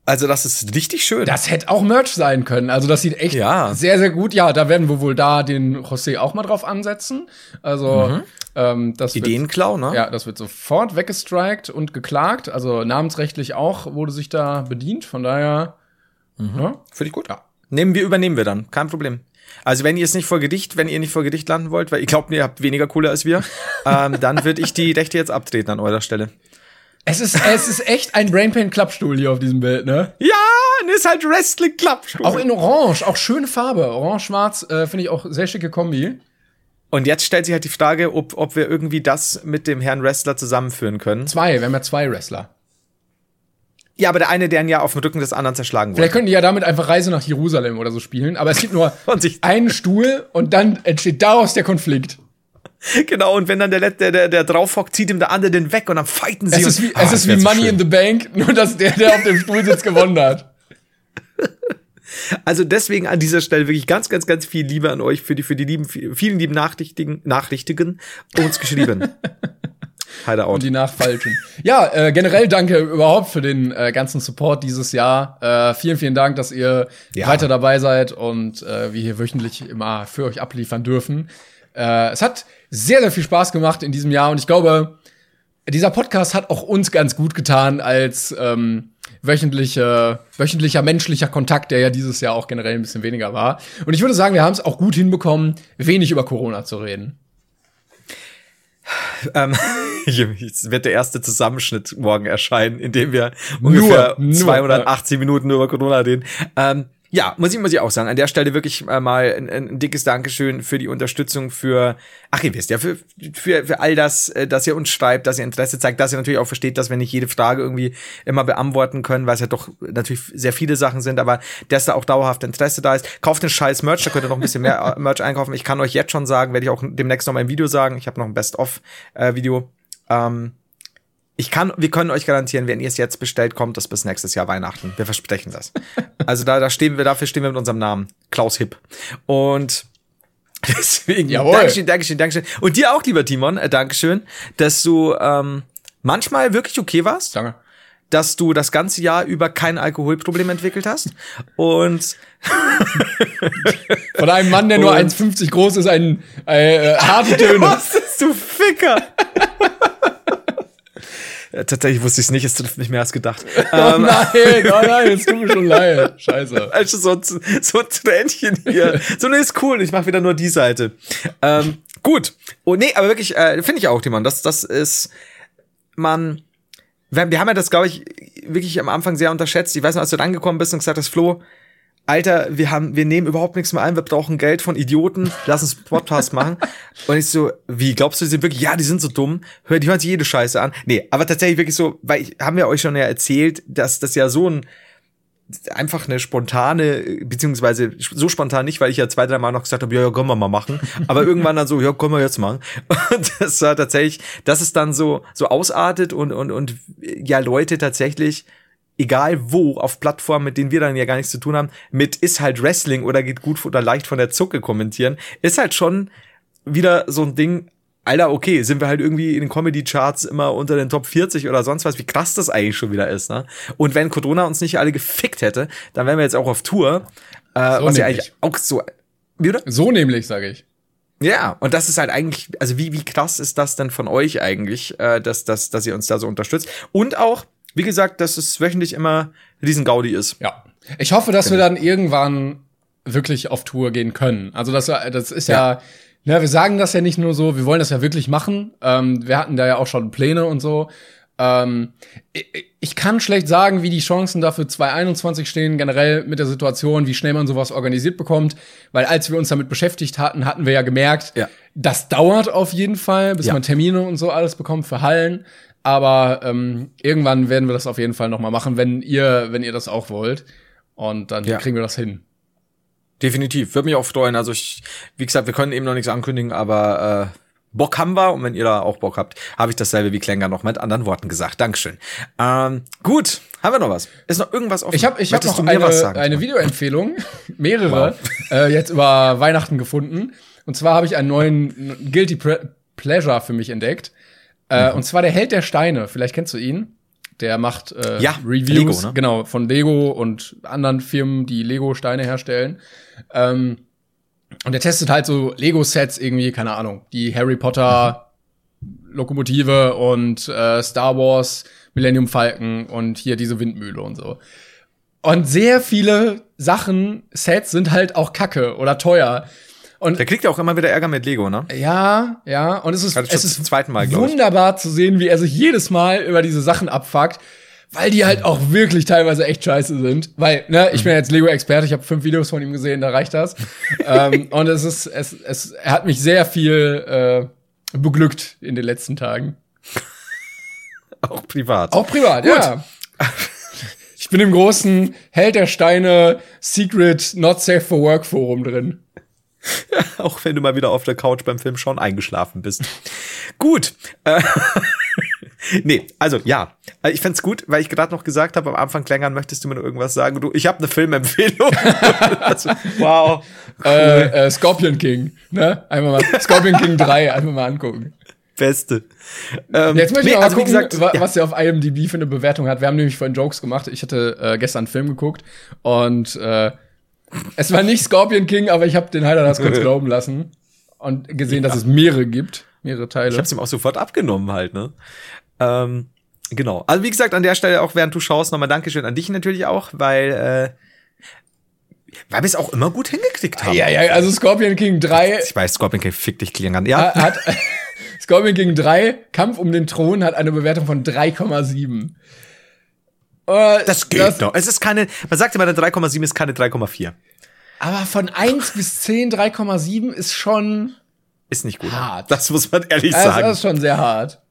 Also das ist richtig schön. Das hätte auch Merch sein können. Also das sieht echt Ja. sehr, sehr gut. Ja, da werden wir wohl da den José auch mal drauf ansetzen. Also ähm, das Ideenklau, ne? Ja, das wird sofort weggestrikt und geklagt. Also namensrechtlich auch wurde sich da bedient. Von daher, ja, Finde ich gut. Ja. Nehmen wir, übernehmen wir dann. Kein Problem. Also wenn ihr es nicht vor Gedicht, wenn ihr nicht vor Gedicht landen wollt, weil ihr glaubt ihr habt weniger Kohle als wir, ähm, dann würde ich die Rechte jetzt abtreten an eurer Stelle. es ist, es ist echt ein Brainpain Klappstuhl hier auf diesem Bild, ne? Ja, und ist halt Wrestling Club. Auch in Orange, auch schöne Farbe. Orange-Schwarz äh, finde ich auch sehr schicke Kombi. Und jetzt stellt sich halt die Frage, ob, ob wir irgendwie das mit dem Herrn Wrestler zusammenführen können. Zwei, wir haben ja zwei Wrestler. Ja, aber der eine, der ihn ja auf dem Rücken des anderen zerschlagen Vielleicht wurde. könnten die ja damit einfach Reise nach Jerusalem oder so spielen, aber es gibt nur einen Stuhl und dann entsteht daraus der Konflikt. Genau, und wenn dann der, der, der, der drauf hockt, zieht ihm der andere den weg und dann fighten sie. Es ist wie, Ah, es ist wie so Money schön. in the Bank, nur dass der, der auf dem Stuhl sitzt, gewonnen hat. Also deswegen an dieser Stelle wirklich ganz, ganz, ganz viel Liebe an euch für die, für die lieben, vielen lieben Nachrichtigen, Nachrichtigen uns geschrieben. Hideout. Und die Nachfalschen. Ja, äh, generell danke überhaupt für den äh, ganzen Support dieses Jahr. Äh, vielen, vielen Dank, dass ihr Ja. weiter dabei seid und äh, wir hier wöchentlich immer für euch abliefern dürfen. Äh, es hat sehr, sehr viel Spaß gemacht in diesem Jahr und ich glaube, dieser Podcast hat auch uns ganz gut getan als ähm, wöchentliche, wöchentlicher menschlicher Kontakt, der ja dieses Jahr auch generell ein bisschen weniger war. Und ich würde sagen, wir haben es auch gut hinbekommen, wenig über Corona zu reden. Ähm, jetzt wird der erste Zusammenschnitt morgen erscheinen, in dem wir ungefähr nur. 280 Minuten über Corona reden. Ähm, ja, muss ich, muss ich auch sagen. An der Stelle wirklich äh, mal ein, ein dickes Dankeschön für die Unterstützung für, ach ihr wisst ja, für, für, für all das, äh, dass ihr uns schreibt, dass ihr Interesse zeigt, dass ihr natürlich auch versteht, dass wir nicht jede Frage irgendwie immer beantworten können, weil es ja doch natürlich sehr viele Sachen sind, aber dass da auch dauerhaft Interesse da ist. Kauft den scheiß Merch, da könnt ihr noch ein bisschen mehr äh, Merch einkaufen. Ich kann euch jetzt schon sagen, werde ich auch demnächst noch mal im Video sagen. Ich habe noch ein Best-of-Video. ähm, ich kann, wir können euch garantieren, wenn ihr es jetzt bestellt, kommt es bis nächstes Jahr Weihnachten. Wir versprechen das. Also da, da stehen wir, dafür stehen wir mit unserem Namen. Klaus Hipp. Und deswegen, Jawohl. Dankeschön, Dankeschön, Dankeschön. Und dir auch, lieber Timon, äh, Dankeschön, dass du ähm, manchmal wirklich okay warst, Danke. dass du das ganze Jahr über kein Alkoholproblem entwickelt hast. Und Von einem Mann, der nur Und- 1,50 groß ist, ein äh, äh, harte Töne. Was ist du Ficker? Ja, Tatsächlich wusste ich es nicht, es trifft mich mehr als gedacht. Oh Ähm, nein, oh nein, jetzt tut mir schon leid. Scheiße. Also so, ein- so ein Tränchen hier. So, ne, ist cool. Ich mache wieder nur die Seite. Ähm, gut. Oh, nee, aber wirklich, äh, finde ich auch, Timon. Das, das ist, man, wir, wir haben ja das, glaube ich, wirklich am Anfang sehr unterschätzt. Ich weiß noch, als du rangekommen bist und gesagt hast, Flo, Alter, wir haben, wir nehmen überhaupt nichts mehr ein, wir brauchen Geld von Idioten, lass uns Podcast machen. Und ich so, wie, glaubst du, die sind wirklich, ja, die sind so dumm, hör, die hören sich jede Scheiße an. Nee, aber tatsächlich wirklich so, weil ich, haben wir euch schon ja erzählt, dass das ja so ein, einfach eine spontane, beziehungsweise so spontan nicht, weil ich ja zwei, drei Mal noch gesagt habe, ja, ja, können wir mal machen. Aber irgendwann dann so, ja, können wir jetzt machen. Und das war tatsächlich, dass es dann so, so ausartet und, und, und ja, Leute tatsächlich, egal wo, auf Plattformen, mit denen wir dann ja gar nichts zu tun haben, mit ist halt Wrestling oder geht gut oder leicht von der Zucke kommentieren, ist halt schon wieder so ein Ding, Alter, okay, sind wir halt irgendwie in den Comedy-Charts immer unter den Top 40 oder sonst was, wie krass das eigentlich schon wieder ist, ne? Und wenn Corona uns nicht alle gefickt hätte, dann wären wir jetzt auch auf Tour, äh, So was ja eigentlich auch so, wie oder? So nämlich, sage ich. Ja, und das ist halt eigentlich, also wie, wie krass ist das denn von euch eigentlich, äh, dass, dass, dass ihr uns da so unterstützt? Und auch, wie gesagt, dass es wöchentlich immer riesen Gaudi ist. Ja. Ich hoffe, dass wir dann irgendwann wirklich auf Tour gehen können. Also das, das ist ja, ja, wir sagen das ja nicht nur so, wir wollen das ja wirklich machen. Ähm, wir hatten da ja auch schon Pläne und so. Ähm, ich, ich kann schlecht sagen, wie die Chancen dafür 2021 stehen, generell mit der Situation, wie schnell man sowas organisiert bekommt. Weil als wir uns damit beschäftigt hatten, hatten wir ja gemerkt, Ja. das dauert auf jeden Fall, bis Ja. man Termine und so alles bekommt für Hallen. Aber ähm, irgendwann werden wir das auf jeden Fall noch mal machen, wenn ihr, wenn ihr das auch wollt. Und dann Ja. kriegen wir das hin. Definitiv. Würde mich auch freuen. Also ich, wie gesagt, wir können eben noch nichts ankündigen, aber äh, Bock haben wir und wenn ihr da auch Bock habt, habe ich dasselbe wie Klänger noch mit anderen Worten gesagt. Dankeschön. Ähm, gut, haben wir noch was? Ist noch irgendwas offen? Ich habe ich hab noch eine, eine Videoempfehlung, mehrere, äh, jetzt über Weihnachten gefunden. Und zwar habe ich einen neuen Guilty Pleasure für mich entdeckt. Äh, Mhm. Und zwar der Held der Steine. Vielleicht kennst du ihn. Der macht äh, Ja, Reviews, Lego, ne? genau, von Lego und anderen Firmen, die Lego-Steine herstellen. Ähm, und der testet halt so Lego-Sets irgendwie, keine Ahnung, die Harry Potter Lokomotive und äh, Star Wars Millennium Falcon und hier diese Windmühle und so. Und sehr viele Sachen, Sets sind halt auch kacke oder teuer. Und Der kriegt ja auch immer wieder Ärger mit Lego, ne? ja, ja, und es ist, schon es ist zum zweiten Mal, glaub ich. wunderbar zu sehen, wie er sich jedes Mal über diese Sachen abfuckt, weil die halt auch wirklich teilweise echt scheiße sind. Weil, ne, ich bin jetzt Lego-Experte, ich habe fünf Videos von ihm gesehen, da reicht das. ähm, und es ist, es, es, er hat mich sehr viel äh, beglückt in den letzten Tagen. Auch privat. Auch privat, ja. Ich bin im großen Held der Steine Secret Not Safe for Work Forum drin. Auch wenn du mal wieder auf der Couch beim Film schon eingeschlafen bist. gut. Äh, nee, also ja. Also Ich fänd's gut, weil ich gerade noch gesagt habe, am Anfang klängern möchtest du mir noch irgendwas sagen. Du, ich habe eine Filmempfehlung. also, wow. Äh, äh, Scorpion King, ne? Einmal mal Scorpion King 3, einfach mal angucken. Beste. Ähm, Jetzt möchte nee, ich mal also gucken, gesagt, wa- ja. was der auf IMDb für eine Bewertung hat. Wir haben nämlich vorhin Jokes gemacht. Ich hatte äh, gestern einen Film geguckt und äh, es war nicht Scorpion King, aber ich habe den Heiler das kurz glauben lassen und gesehen, dass es mehrere gibt, mehrere Teile. Ich hab's ihm auch sofort abgenommen halt, ne? Ähm, genau. Also wie gesagt, an der Stelle auch während du schaust, nochmal Dankeschön an dich natürlich auch, weil äh, weil wir es auch immer gut hingekriegt haben. ja, ja, also Scorpion King 3 Ich weiß, Scorpion King fick dich klingern. Ja, hat Scorpion King 3 Kampf um den Thron hat eine Bewertung von 3,7. Äh, das geht doch. Es ist keine, man sagt immer, eine 3,7 ist keine 3,4. Aber von 1 bis 10 3,7 ist schon Ist nicht gut. Hart. Das muss man ehrlich das, sagen. das ist schon sehr hart.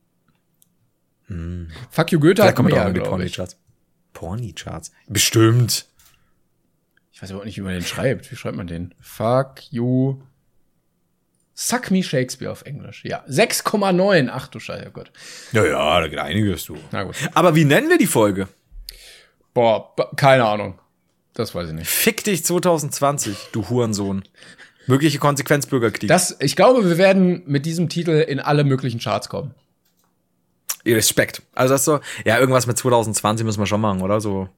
Fuck you Goethe Da hat kommt auch mehr, in die. Porny-Charts. Porny-Charts? Bestimmt. Ich weiß überhaupt nicht, wie man den schreibt. Wie schreibt man den? Fuck you. Suck me Shakespeare auf Englisch. Ja. 6,9. Ach du Scheiße, oh Gott. Ja, ja, da geht einiges, du. Na gut. Aber wie nennen wir die Folge? Boah, keine Ahnung. Das weiß ich nicht. Fick dich 2020, du Hurensohn. Mögliche Konsequenz Bürgerkrieg. Das, ich glaube, wir werden mit diesem Titel in alle möglichen Charts kommen. Respekt. Also das so, ja, irgendwas mit 2020 müssen wir schon machen, oder? So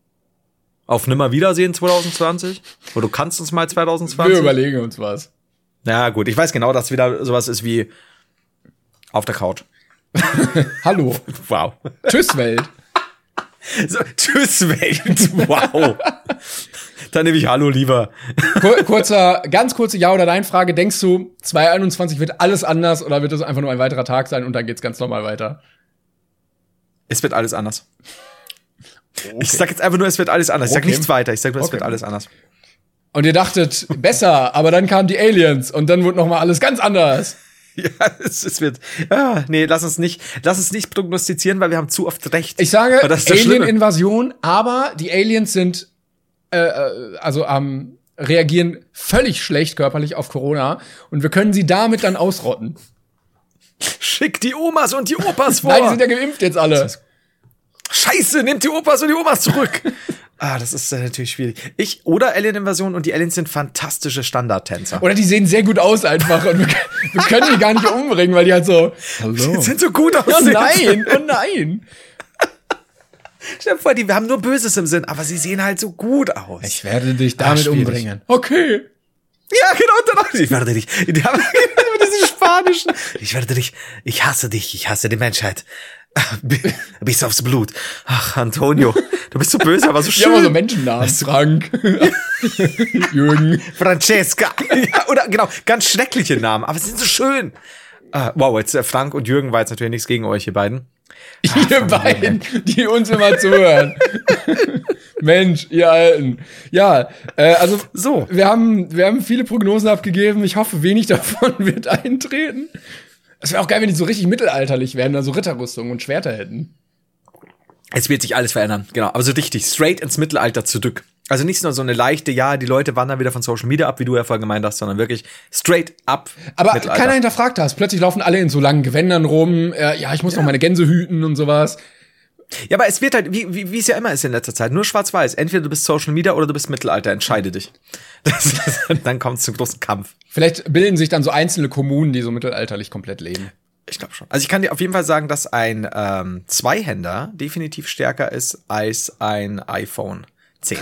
auf Nimmer Wiedersehen 2020? Oder du kannst uns mal 2020? Wir überlegen uns was. Ja, gut, ich weiß genau, dass wieder sowas ist wie auf der Couch. Hallo. Wow. Tschüss, Welt. So, tschüss, Welt. Wow. Dann nehme ich Hallo lieber. Kur kurzer, ganz kurze Ja- oder Nein-Frage. Denkst du, 2021 wird alles anders oder wird es einfach nur ein weiterer Tag sein und dann geht's ganz normal weiter? Es wird alles anders. Ich sag jetzt einfach nur, es wird alles anders. Ich sag Okay. nichts weiter. Ich sag nur, es Okay. wird alles anders. Und ihr dachtet, besser, aber dann kamen die Aliens und dann wurde noch mal alles ganz anders. Ja, es, wird. Ah, nee, lass uns nicht, lass uns nicht prognostizieren, weil wir haben zu oft recht. Ich sage. Alien-Invasion, aber die Aliens sind, äh, äh, also ähm, reagieren völlig schlecht körperlich auf Corona und wir können sie damit dann ausrotten. Schick die Omas und die Opas vor. Nein, die sind ja geimpft jetzt alle. Scheiße, nehmt die Opas und die Omas zurück. ah, das ist äh, natürlich schwierig. Ich oder Alien-Invasion und die Aliens sind fantastische Standardtänzer. Oder die sehen sehr gut aus einfach und wir, wir können die gar nicht umbringen, weil die halt so, hallo. Die sind so gut Oh aussehen. nein, oh nein. Stell dir vor, die wir haben nur Böses im Sinn, aber sie sehen halt so gut aus. Ich werde dich damit schwierig. umbringen. Okay. ja, genau, dann Ich werde dich. Die haben spanischen. Ich werde dich. Ich hasse dich. Ich hasse die Menschheit. Bis aufs Blut. Ach, Antonio, du bist so böse, aber so Die haben auch so schön. Menschennamen. Frank. Jürgen. Francesca. ja, oder genau, ganz schreckliche Namen, aber sie sind so schön. Ah, wow, jetzt äh, Frank und Jürgen war jetzt natürlich nichts gegen euch, ihr beiden. Ihr beiden, die uns immer zuhören. Mensch, ihr Alten. Ja, äh, also So. wir haben, wir haben viele Prognosen abgegeben. Ich hoffe, wenig davon wird eintreten. Es wäre auch geil, wenn die so richtig mittelalterlich wären, also Ritterrüstungen und Schwerter hätten. Es wird sich alles verändern, genau. Aber so richtig, straight ins Mittelalter zurück. Also nicht nur so eine leichte, ja, die Leute wandern wieder von Social Media ab, wie du ja vorhin gemeint hast, sondern wirklich straight up. Aber keiner hinterfragt das. Plötzlich laufen alle in so langen Gewändern rum. Äh, ja, ich muss noch meine Gänse hüten und sowas. Ja, aber es wird halt, wie, wie, wie es ja immer ist in letzter Zeit, nur schwarz-weiß. Entweder du bist Social Media oder du bist Mittelalter. Entscheide dich. Das, das, dann kommt es zum großen Kampf. Vielleicht bilden sich dann so einzelne Kommunen, die so mittelalterlich komplett leben. Ich glaube schon. Also ich kann dir auf jeden Fall sagen, dass ein ähm, Zweihänder definitiv stärker ist als ein iPhone 10.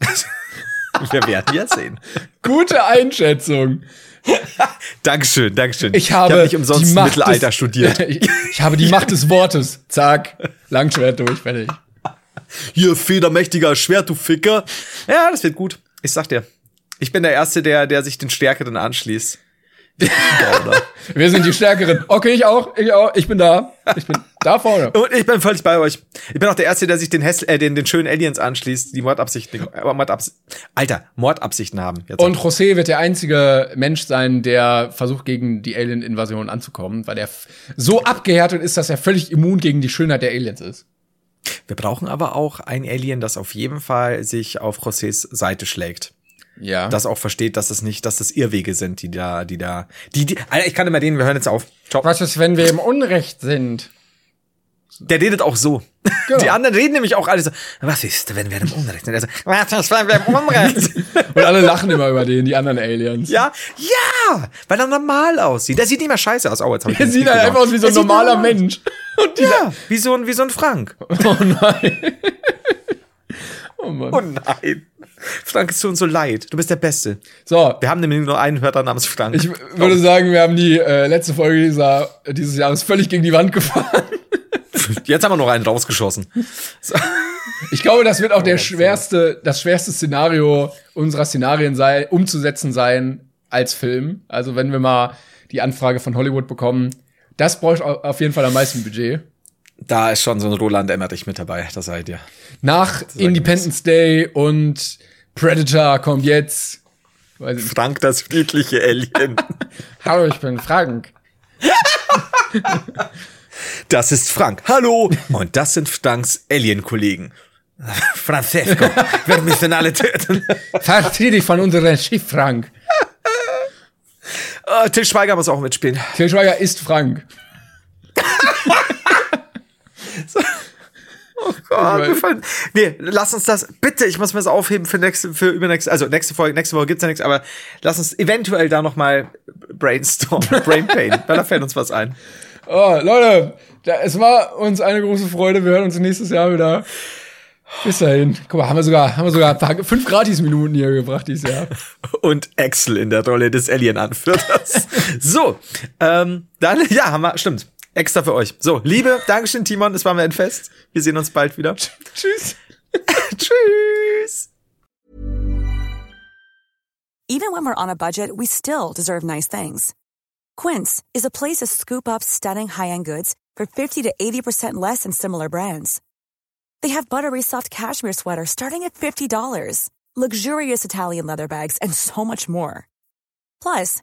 Wir werden ja sehen. Gute Einschätzung. Dankeschön, Dankeschön. Ich habe nicht umsonst die Macht Mittelalter des, studiert. ich, ich habe die Macht des Wortes. Zack. Langschwert durch, fertig. Hier, federmächtiger Schwert, du Ficker. Ja, das wird gut. Ich sag dir. Ich bin der Erste, der, der sich den Stärkeren anschließt. Wir sind die Stärkeren. Okay, ich auch. Ich auch. Ich bin da. Ich bin da vorne. Und ich bin völlig bei euch. Ich bin auch der Erste, der sich den, Hässl äh, den, den schönen Aliens anschließt, die Mordabsichten, äh, Mordabs Alter, Mordabsichten haben. Jetzt Und José wird der einzige Mensch sein, der versucht, gegen die Alien-Invasion anzukommen, weil er so abgehärtet ist, dass er völlig immun gegen die Schönheit der Aliens ist. Wir brauchen aber auch ein Alien, das auf jeden Fall sich auf Josés Seite schlägt. Ja. Das auch versteht, dass es nicht, dass das Irrwege sind, die da, die da, die, die, Alter, ich kann immer denen, wir hören jetzt auf. Ciao. Was ist, wenn wir im Unrecht sind? Der redet auch so. Genau. Die anderen reden nämlich auch alle so, was ist, wenn wir im Unrecht sind? Also, was ist, wenn wir im Unrecht sind? Und alle lachen immer über den, die anderen Aliens. Ja, ja, weil er normal aussieht. Der sieht nicht mehr scheiße aus. Oh, jetzt hab ich Er den sieht halt einfach aus wie so ein Er normaler normal. Mensch. Und Ja, wie so ein, wie so ein Frank. Oh nein. Oh Mann. Oh nein. Frank, es tut uns so leid. Du bist der Beste. So, Wir haben nämlich nur einen Hörer namens Frank. ich würde sagen, wir haben die äh, letzte Folge dieser, dieses Jahres völlig gegen die Wand gefahren. Jetzt haben wir noch einen rausgeschossen. Ich glaube, das wird auch der schwerste, das schwerste Szenario unserer Szenarien sei, umzusetzen sein als Film. Also wenn wir mal die Anfrage von Hollywood bekommen, das bräuchte au- auf jeden Fall am meisten Budget. Da ist schon so ein Roland Emmerich mit dabei, das seid ihr. Nach Independence Day und Predator kommt jetzt. Frank, das friedliche Alien. Hallo, ich bin Frank. Das ist Frank. Hallo. Und das sind Franks Alien-Kollegen. Francesco, wir müssen alle töten. Verzieh dich von unserem Schiff, Frank. Äh, Till Schweiger muss auch mitspielen. Til Schweiger ist Frank. Oh, wir fallen- nee, lass uns das, bitte, ich muss mir das aufheben für nächste, für übernächste, also nächste Folge, nächste Woche gibt's ja nichts, aber lass uns eventuell da noch mal brainstorm, Brain Pain, weil da fällt uns was ein. Oh, Leute, da, es war uns eine große Freude. Wir hören uns nächstes Jahr wieder. Bis dahin. Guck mal, haben wir sogar, haben wir sogar ein paar, fünf Gratis-Minuten hier gebracht dieses Jahr. Und Axel in der Rolle des Alien-Anführers. so, ähm, dann, ja, haben wir, stimmt. Extra für euch. So, Liebe, Dankeschön, Timon, es war mir ein Fest. Wir sehen uns bald wieder. Tschüss. Tschüss. Even when we're on a budget, we still deserve nice things. Quince is a place to scoop up stunning high-end goods for 50 to 80% less than similar brands. They have buttery soft cashmere sweaters starting at $50, luxurious Italian leather bags, and so much more. Plus,